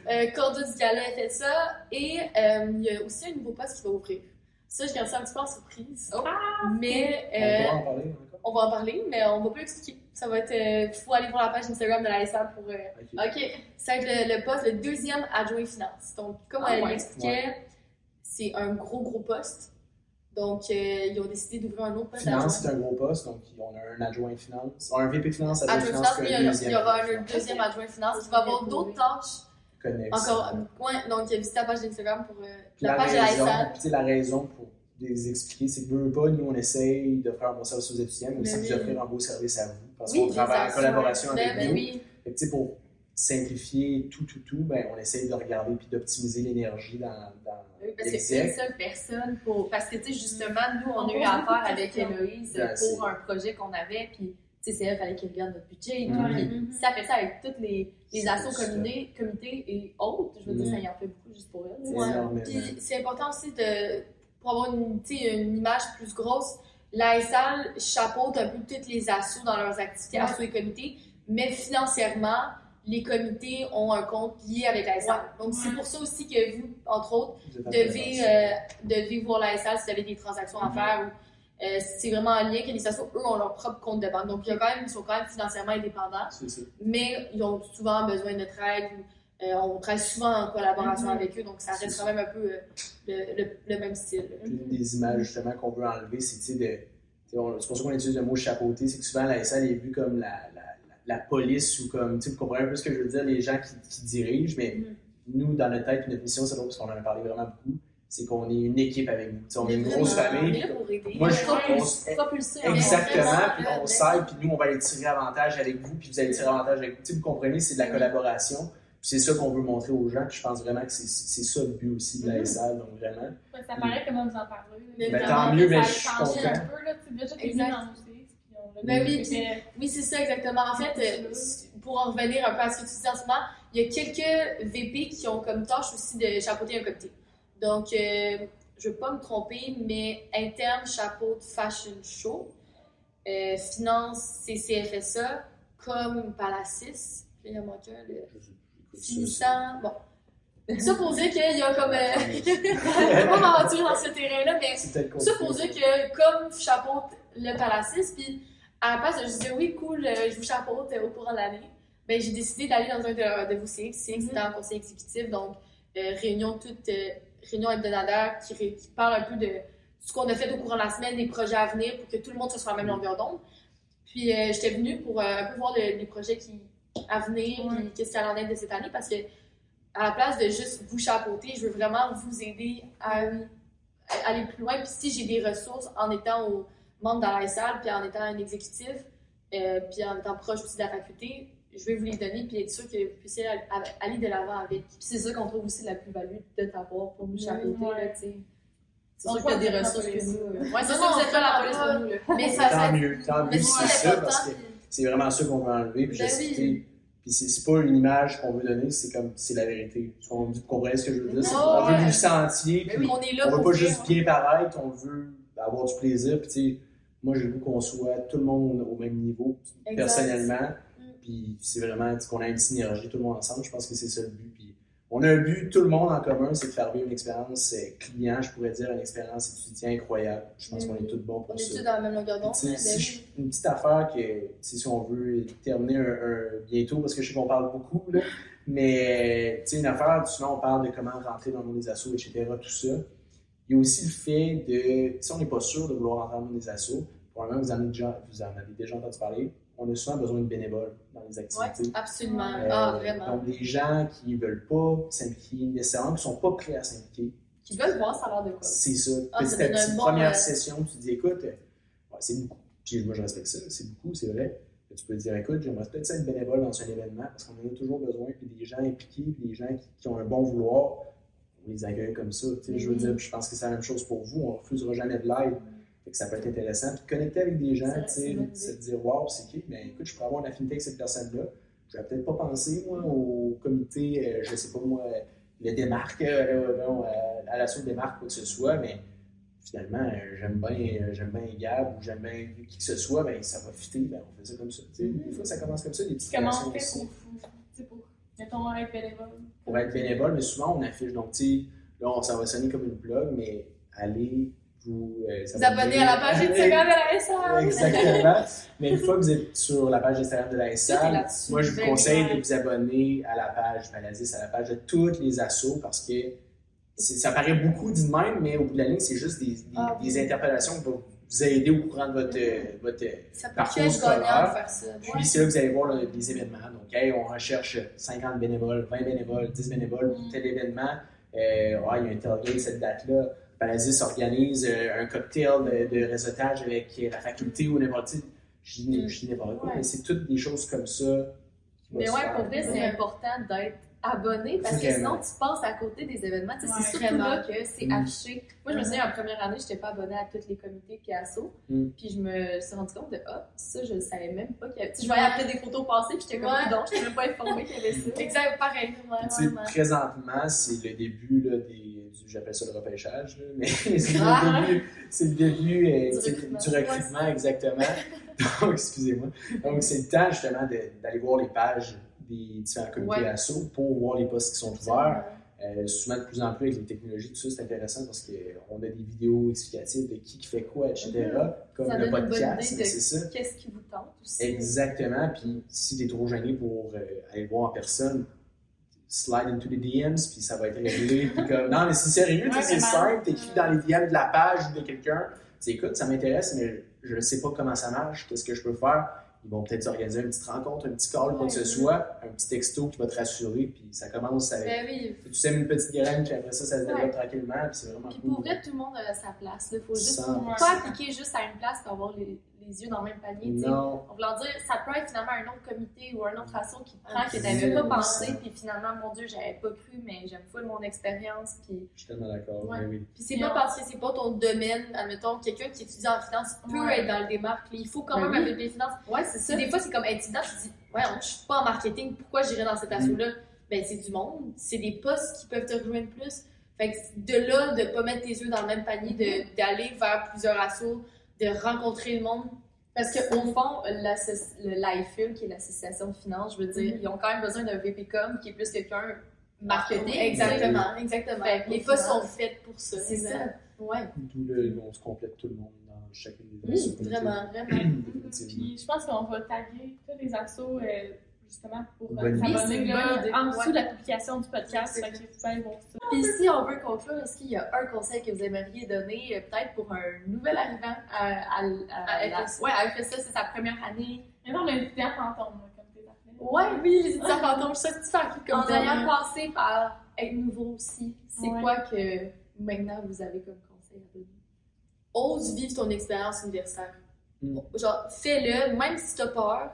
C'est cordeau du gala fait ça. Et il y a aussi un nouveau poste qui va ouvrir. Ça, je garde ça un petit peu en surprise. Oh. mais On euh, va en parler encore. on va en parler, mais on va pas l'expliquer. Ça va être. Il faut aller voir la page Instagram de la SAL pour. euh, Ok. OK. ça va être le, le poste, le deuxième adjoint finance. Donc, comme Ah elle ouais. l'expliquait, c'est un gros, gros poste. Donc, euh, ils ont décidé d'ouvrir un autre poste Finance, c'est un gros poste, donc on a un adjoint finance. On a un VP finance, adjoint Adjoint finance, finance, il y, un a- deuxième. il y aura un deuxième adjoint finance qui va avoir d'autres tâches. Connexe. Encore, ouais, donc visitez la page d'Instagram pour euh, la, page de la raison, tu sais, la raison pour les expliquer, c'est que pas, nous, on essaye d'offrir un bon service aux étudiants, mais aussi Mais de oui. vous offrir un beau service à vous. Parce Oui, qu'on travaille en collaboration Ben, avec ben oui, Fait que, tu sais, pour simplifier tout, tout, tout, ben, on essaye de regarder puis d'optimiser l'énergie dans, dans Oui, parce que l'exec. une seule personne pour. Parce que, tu sais, justement, nous, on a eu affaire avec Héloïse Ben, c'est- pour un projet qu'on avait, puis, tu sais, c'est elle, fallait qu'elle regarde notre budget et tout. Puis, si elle fait ça avec toutes les, les assos ça. comités, comités et autres, je veux dire, ça y en fait beaucoup juste pour elle. C'est Ouais. énormément. Puis c'est important aussi de, pour avoir une, tu sais, une image plus grosse, l'ASL chapeaute un peu toutes les assos dans leurs activités, Ouais. assos et comités, mais financièrement, les comités ont un compte lié avec l'ASL. Ouais. Donc c'est pour ça aussi que vous, entre autres, devez, euh, devez voir l'ASL si vous avez des transactions à Mhm. faire ou euh, c'est vraiment en lien que les assos, eux, ont leur propre compte de banque. Donc il y a quand même, ils sont quand même financièrement indépendants ça. mais ils ont souvent besoin de notre aide. ou, euh, on travaille souvent en collaboration Mhm. avec eux, donc ça reste quand même un peu euh, le, le- le même style. Une des images justement qu'on veut enlever, c'est tu sais, de. C'est pour ça qu'on utilise le mot chapeauté, c'est que souvent la SL est vue comme la, la, police ou comme. Tu vous comprenez un peu ce que je veux dire, les gens qui, qui dirigent, mais Mhm. nous, dans notre tête, notre mission, c'est parce qu'on en a parlé vraiment beaucoup, c'est qu'on est une équipe avec vous. On est une grosse On est famille. là pour aider. Moi, je propose- Propulsé. Exactement, puis on s'aide, puis nous, on va aller tirer avantage avec vous, puis vous allez tirer avantage avec vous. Tu sais, vous comprenez, c'est de la Mhm. collaboration. Puis c'est ça qu'on veut montrer aux gens, puis je pense vraiment que c'est c'est ça le but aussi de la Mhm. SL, donc vraiment. Ouais, Ça paraît comment vous en parlez. Mais Ben, tant mieux, mais je suis content. un peu, là. Tu déjà, venu dans on Ben oui, puis- Oui, c'est ça, exactement. En fait, euh, pour en revenir un peu à ce que tu dis en ce moment, il y a quelques VP qui ont comme tâche aussi de chapeauter un comité. Donc, euh, je ne veux pas me tromper, mais interne chapeaute fashion show, euh, finance CCFSA, comme Palacis, puis il y en manque un, le finissant. Bon. Ça pour dire qu'il y a comme. Euh, vais pas m'aventurer dans ce terrain-là, mais C'est ça pour dire que comme je chapeaute le Palacis, puis à la place de juste dire oui, cool, euh, je vous chapeaute au courant de l'année, ben, j'ai décidé d'aller dans un de, de vos CX. CX, c'était en conseil exécutif, donc euh, réunion toute, euh, réunion hebdomadaire qui, qui parle un peu de ce qu'on a fait au courant de la semaine, des projets à venir pour que tout le monde soit sur la même longueur d'onde. Puis euh, j'étais venue pour euh, un peu voir le- les projets qui, à venir, Ouais. puis qu'est-ce qu'il y en est de cette année, parce que à la place de juste vous chapeauter, je veux vraiment vous aider à, aller plus loin. Puis si j'ai des ressources en étant au membre dans la salle, puis en étant un exécutif, euh, puis en étant proche aussi de la faculté, je vais vous les donner, puis être sûr que vous puissiez aller- de l'avant avec. Puis c'est ça qu'on trouve aussi la plus-value de t'avoir pour nous chapeauter, Ouais. là, tu sais. C'est On sûr que t'as pense des c'est ressources que nous. Ouais, c'est c'est ça, vous êtes pas la police pour nous, là. Mais ça, Tant mieux, tant mieux, c'est c'est ça, parce que c'est vraiment ça qu'on veut enlever. Puis, Ben sais, puis c'est, c'est pas une image qu'on veut donner, c'est comme c'est la vérité. Vous comprenez ce que je veux dire? C'est qu'on veut vous sentier, Mais puis on est là on veut pas juste bien paraître, on veut avoir du plaisir. Puis, tu sais, moi, j'ai le goût qu'on soit tout le monde au même niveau, personnellement. Puis, c'est vraiment qu'on a une synergie, tout le monde ensemble. Je pense que c'est ça le but. Puis, on a un but, tout le monde en commun, c'est de faire vivre une expérience euh, client, je pourrais dire, une expérience étudiant incroyable. Je pense qu'on est tous bons On pour est ça. tous dans la même longueur d'onde. Si une petite affaire que, si on veut terminer un, un- bientôt, parce que je sais qu'on parle beaucoup, là, mais une affaire, souvent on parle de comment rentrer dans le monde des assos, etc., tout ça. Il y a aussi le fait de, si on n'est pas sûr de vouloir rentrer dans le monde des assos, probablement vous en avez déjà, vous en avez déjà entendu parler, on a souvent besoin de bénévoles dans les activités. Absolument. Euh, Ah, vraiment. Donc, des gens qui ne veulent pas s'impliquer nécessairement, qui ne sont pas prêts à s'impliquer. Qui veulent voir ça a l'air de quoi. C'est ça. Ah, Petit ça à donne petit, un bon, première euh, session, tu te dis, écoute, ouais, c'est beaucoup. Puis moi, je respecte ça, c'est beaucoup, c'est vrai. Mais tu peux te dire, écoute, j'aimerais peut-être être bénévole dans un événement parce qu'on en a toujours besoin. Puis des gens impliqués, puis des gens qui, qui ont un bon vouloir, on les accueille comme ça. Je veux Mhm. dire, je pense que c'est la même chose pour vous. On ne refusera jamais de l'aide. Fait que ça peut être intéressant. Puis connecter avec des gens, tu sais, dire, waouh, c'est qui? Ben écoute, je pourrais avoir une affinité avec cette personne-là. Je n'aurais peut-être pas pensé, moi, au comité, euh, je sais pas, moi, le démarque, euh, euh, à la suite démarque, quoi que ce soit, mais finalement, j'aime bien, j'aime bien Gab ou j'aime bien qui que ce soit, ben ça va fitter, ben on fait ça comme ça. Tu sais, Des fois, ça commence comme ça, des petites Comment on fait aussi. pour, pour, mettons, être bénévole? Pour être bénévole, mais souvent on affiche. Donc, tu sais, là, on- ça va sonner comme une blog, mais allez vous, euh, Vous abonnez à la page Instagram de la SA. Exactement. Mais une fois que vous êtes sur la page Instagram de la là-dessus. moi je vous conseille de vous abonner à la page à la page de toutes les assos parce que ça paraît beaucoup dit de même, mais au bout de la ligne, c'est juste des, des, Ah, des interpellations qui vont vous aider au courant de votre, votre Ça peut Parcours scolaire. faire ça. puis c'est là que vous allez voir là, les événements. Donc, hey, on recherche 50 bénévoles, 20 bénévoles, 10 bénévoles pour Mm. tel événement. Euh, il y a un tailgate cette date-là. Paradis organise euh, un cocktail de, de réseautage avec la faculté ou n'importe quoi. Je dis n'importe quoi, Ouais. mais c'est toutes des choses comme ça. Mais ouais, pour vrai, c'est important d'être abonné parce que sinon tu passes à côté des événements. Tu sais, Ouais, c'est surtout là que c'est Mm. affiché. Moi, je me souviens, en première année, je n'étais pas abonnée à tous les comités puis assos. Mm. Puis je me suis rendu compte de, ah, ça, je ne savais même pas qu'il y avait. Tu sais, je voyais après des photos passer puis j'étais comme, Ouais. non, je n'étais même pas informée qu'il y avait ça. Exact, pareil. ouais, Tu sais, présentement, c'est le début là, des, j'appelle ça le repêchage, là, mais c'est Ah. le début, c'est le début euh, Du tu recrutement. du recrutement, exactement. Donc, excusez-moi. Donc, c'est le temps justement d'aller voir les pages des différents comités Ouais. assos pour voir les postes qui sont ouverts. Euh, souvent, de plus en plus, avec les technologies, tout ça, c'est intéressant parce qu'on a des vidéos explicatives de qui qui fait quoi, etc. Comme Mhm. Ça le podcast, c'est ça. Qu'est-ce qui vous tente aussi? Exactement. Puis si t'es trop gêné pour euh, aller le voir en personne, slide into the DMs, puis ça va être réglé. puis comme, non, mais c'est sérieux, tu sais, Ouais, c'est simple. T'écris dans les DM de la page ou de quelqu'un. Tu écoute, ça m'intéresse, mais je ne sais pas comment ça marche, qu'est-ce que je peux faire. Ils vont peut-être organiser une petite rencontre, un petit call, quoi que ce soit, un petit texto qui va te rassurer, puis ça commence avec. Ben oui. Tu sèmes une petite graine, puis après ça, ça se développe Ouais. tranquillement, puis c'est vraiment Puis cool. pour vrai, tout le monde a sa place. Il faut juste pas appliquer juste à une place pour avoir les, les yeux dans le même panier. tu sais. Non, En voulant dire, ça peut être finalement un autre comité ou un autre asso qui te prend que tu n'avais pas pensé, puis finalement, mon Dieu, j'avais pas cru, mais j'aime full mon expérience. Puis je suis tellement d'accord. Ouais. mais oui. Puis c'est pas parce que c'est pas ton domaine, admettons, quelqu'un qui étudie en finance peut Ouais. être dans le démarque. Il faut quand Ben même oui. avec les finances. ouais, c'est C'est des fois, c'est comme intimidant. Tu dis, ouais, on- je suis pas en marketing, pourquoi j'irais dans cet Mm. assaut-là? Ben, c'est du monde, c'est des postes qui peuvent te rejoindre plus. Fait que de là, de pas mettre tes yeux dans le même panier, de- d'aller vers plusieurs assos, de rencontrer le monde. Parce qu'au fond, le LIFIL, qui est l'association de finance, je veux dire, Mhm. ils ont quand même besoin d'un VPCOM qui est plus quelqu'un marketing. Exactement, exactement. Fait les postes sont faits pour ça. C'est ça. Ouais. D'où le, on se complète tout le monde dans chacune des Oui, vraiment, vraiment. Puis je pense qu'on va taguer tous les assos euh, justement pour euh. Oui, une là, bonne idée. en dessous Ouais. de la publication du podcast. C'est Fait que vous pouvez aller voir ça. Puis si on veut conclure, est-ce qu'il y a un conseil que vous aimeriez donner, euh, peut-être pour un nouvel arrivant à, à, à, À la- FSA. ouais, à FSA, c'est sa première année. Maintenant, on a un étudiant fantôme, là, comme t'es appelé. Ouais, oui, les étudiants fantômes, c'est ça qui Comme En ayant passé par être nouveau aussi, c'est Ouais. quoi que maintenant vous avez comme conseil? à donner? ose vivre ton expérience universitaire. Mm. Genre, fais-le, même si t'as peur.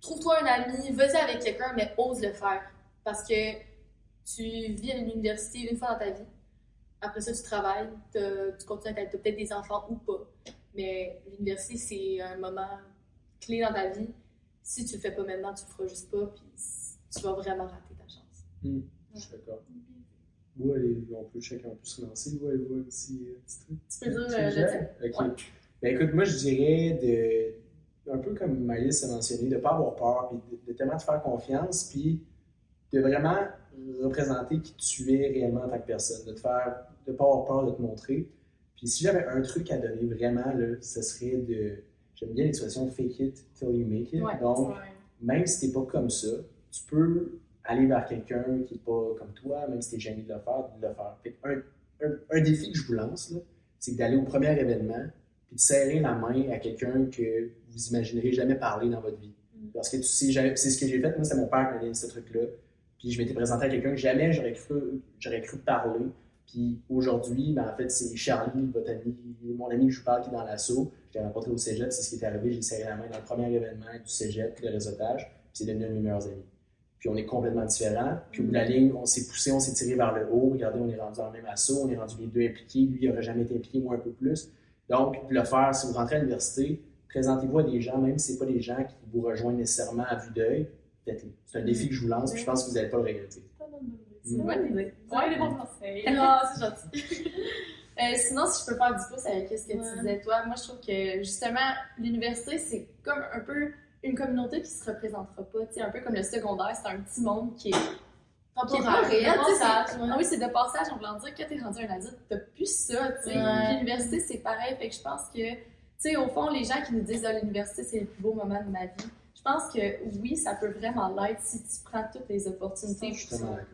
Trouve-toi un ami, vas-y avec quelqu'un, mais ose le faire. Parce que tu vis à l'université une fois dans ta vie. Après ça, tu travailles, tu continues à t'as peut-être des enfants ou pas. Mais l'université, c'est un moment clé dans ta vie. Si tu le fais pas maintenant, tu le feras juste pas, puis tu vas vraiment rater ta chance. Je suis d'accord. Vous, allez, on peut chacun peut se lancer. Vous, allez voir un petit, euh, petit truc. Tu peux dire Petit euh, Ok. Ouais. Ben écoute, moi je dirais de, un peu comme Maïs a mentionné, de ne pas avoir peur, puis de, de tellement te faire confiance, puis de vraiment représenter qui tu es réellement en tant que personne, de te faire, de pas avoir peur de te montrer. Puis si j'avais un truc à donner vraiment, là, ce serait de, j'aime bien l'expression fake it till you make it. Ouais, Donc, Ouais. même si t'es pas comme ça, tu peux aller vers quelqu'un qui n'est pas comme toi, même si t'es gêné de le faire, de le faire. Fait un, un, un défi que je vous lance, c'est d'aller au premier événement puis de serrer la main à quelqu'un que vous imaginerez jamais parler dans votre vie. Mm. Parce que tu sais, c'est ce que j'ai fait, moi, c'est mon père qui m'a donné ce truc-là. Puis je m'étais présenté à quelqu'un que jamais j'aurais cru, j'aurais cru parler. Puis aujourd'hui, ben, en fait, c'est Charlie, votre ami, mon ami que je vous parle qui est dans l'assaut. Je l'ai rencontré au cégep, c'est ce qui est arrivé. J'ai serré la main dans le premier événement du cégep, le réseautage. Puis c'est devenu un de mes meilleurs amis. Puis on est complètement différents. Puis au bout de la ligne, on s'est poussé, on s'est tiré vers le haut. Regardez, on est rendu dans le même assaut, on est rendu les deux impliqués. Lui, il n'aurait jamais été impliqué, moi un peu plus. Donc, de le faire, si vous rentrez à l'université, présentez-vous à des gens, même si ce pas des gens qui vous rejoignent nécessairement à vue d'œil, faites-le. C'est un défi que je vous lance, puis je pense que vous n'allez pas le regretter. C'est une bonne idée. C'est une bonne idée. Ouais, des bons conseils. Ah, c'est gentil. Euh, sinon, si je peux faire du pouce avec ce que Ouais. tu disais, toi, moi, je trouve que justement, l'université, c'est comme un peu une communauté qui se représentera pas. Tu sais, un peu comme le secondaire, c'est un petit monde qui est, qui est pas réel. tu sais, c'est- Ah oui, c'est de passage. On voulait dire que t'es rendu un adulte, t'as plus ça. Tu sais. Ouais. L'université, c'est pareil. Fait que je pense que, tu sais, au fond, les gens qui nous disent à l'université, c'est le plus beau moment de ma vie. Je pense que oui, ça peut vraiment l'être si tu prends toutes les opportunités.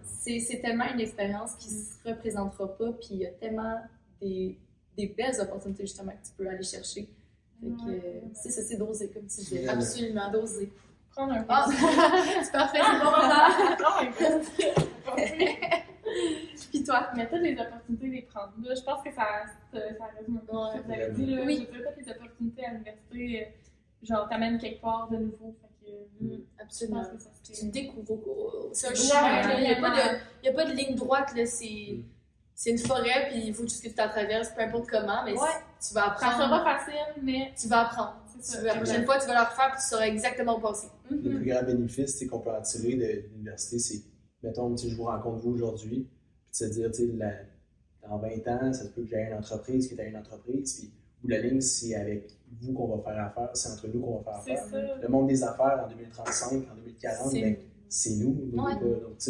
C'est c'est tellement une expérience qui se représentera pas, puis il y a tellement des, des belles opportunités justement que tu peux aller chercher. Fait que Ouais. euh, c'est ça, c'est dosé comme tu disais. Absolument dosé. Prendre un Ah, c'est parfait, c'est bon moment. Puis toi? Mais toutes les opportunités, les prendre. Là, je pense que ça, ça, ça résume un peu ce que vous avez dit. Là. Oui. Je veux dire, toutes les opportunités à l'université, euh, genre, t'amènent quelque part de nouveau. Fait que, euh, je pense Absolument. que ça Tu serait... découvres. C'est un Ouais, chemin. Il n'y a, vraiment. pas de- il y a pas de ligne droite. là. C'est Mm. c'est une forêt, puis il faut juste que tu la traverses, peu importe comment, mais Ouais. tu vas Ça sera apprendre. pas facile, mais Tu vas apprendre. Tu la prochaine fois, tu vas la refaire, puis tu sauras exactement où passer. Le plus grand bénéfice qu'on peut en tirer de l'université, c'est, mettons, sais, je vous rencontre vous aujourd'hui, puis de se dire, tu sais, la- dans 20 ans, ça se peut que j'aie une entreprise, que tu aies une entreprise, puis ou la ligne, c'est avec vous qu'on va faire affaire, c'est entre nous qu'on va faire C'est affaire. ça. Le monde des affaires en 2035, en 2040, C'est- ben, c'est nous, nous Ouais.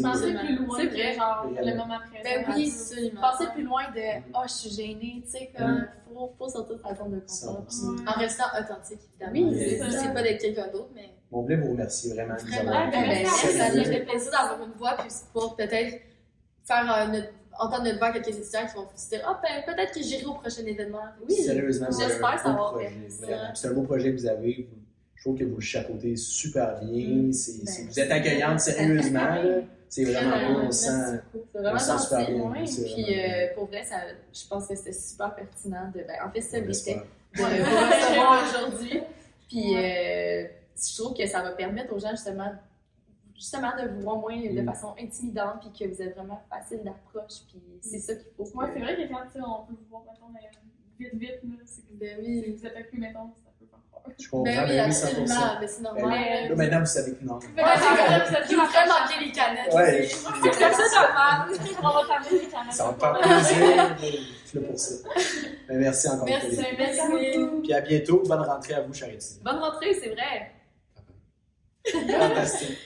Penser euh, plus loin C'est vrai. genre le moment présent. Ben oui, absolument. Passer plus loin de « oh, je suis gênée », tu sais, comme, Mm. faut, faut sortir de sa zone de confort. 100%. Ouais. En restant authentique, évidemment. Oui, c'est ça. pas d'être quelqu'un d'autre, mais on voulait vous remercier vraiment. vraiment. avoir ben, Ben, merci. ça nous fait plaisir d'avoir une voix, puis pour peut-être faire euh, notre- entendre notre voix à quelques étudiants qui vont se dire « Ah, ben, peut-être que j'irai au prochain événement. » Oui. Sérieusement, J'espère savoir. C'est un beau projet que vous avez. Vous- trouve que vous le chapeautez super bien. C'est- Ben, c'est- vous êtes accueillante sérieusement. là. C'est vraiment Très beau. On sent. beaucoup. C'est vraiment on sent super bien. Puis vraiment bien. euh, pour vrai, ça, je pense que c'était super pertinent de. Ben, en fait, ça l'était de recevoir aujourd'hui. Puis euh, je trouve que ça va permettre aux gens justement, justement de vous voir moins de Mm. façon intimidante, puis que vous êtes vraiment facile d'approche. Puis c'est ça qu'il faut. Ouais, que- c'est vrai que quand on peut vous voir, mettons, mais vite, vite, là, c'est que Ben vous êtes occupé, mettons, Je comprends. Ben oui, ben oui, 100%. absolument. Mais c'est Ben, normal. Là, maintenant, vous savez que non. Ouais, c'est ça, Qui va vraiment manquer les canettes. Ouais. C'est ça, normal. On va t'amener les canettes. Ça va me faire plaisir. Je suis là pour ça. Ben, merci encore une fois. Merci, filles. merci. Puis à bientôt. Bonne rentrée à vous, chers étudiants. Bonne rentrée, c'est vrai. Fantastique.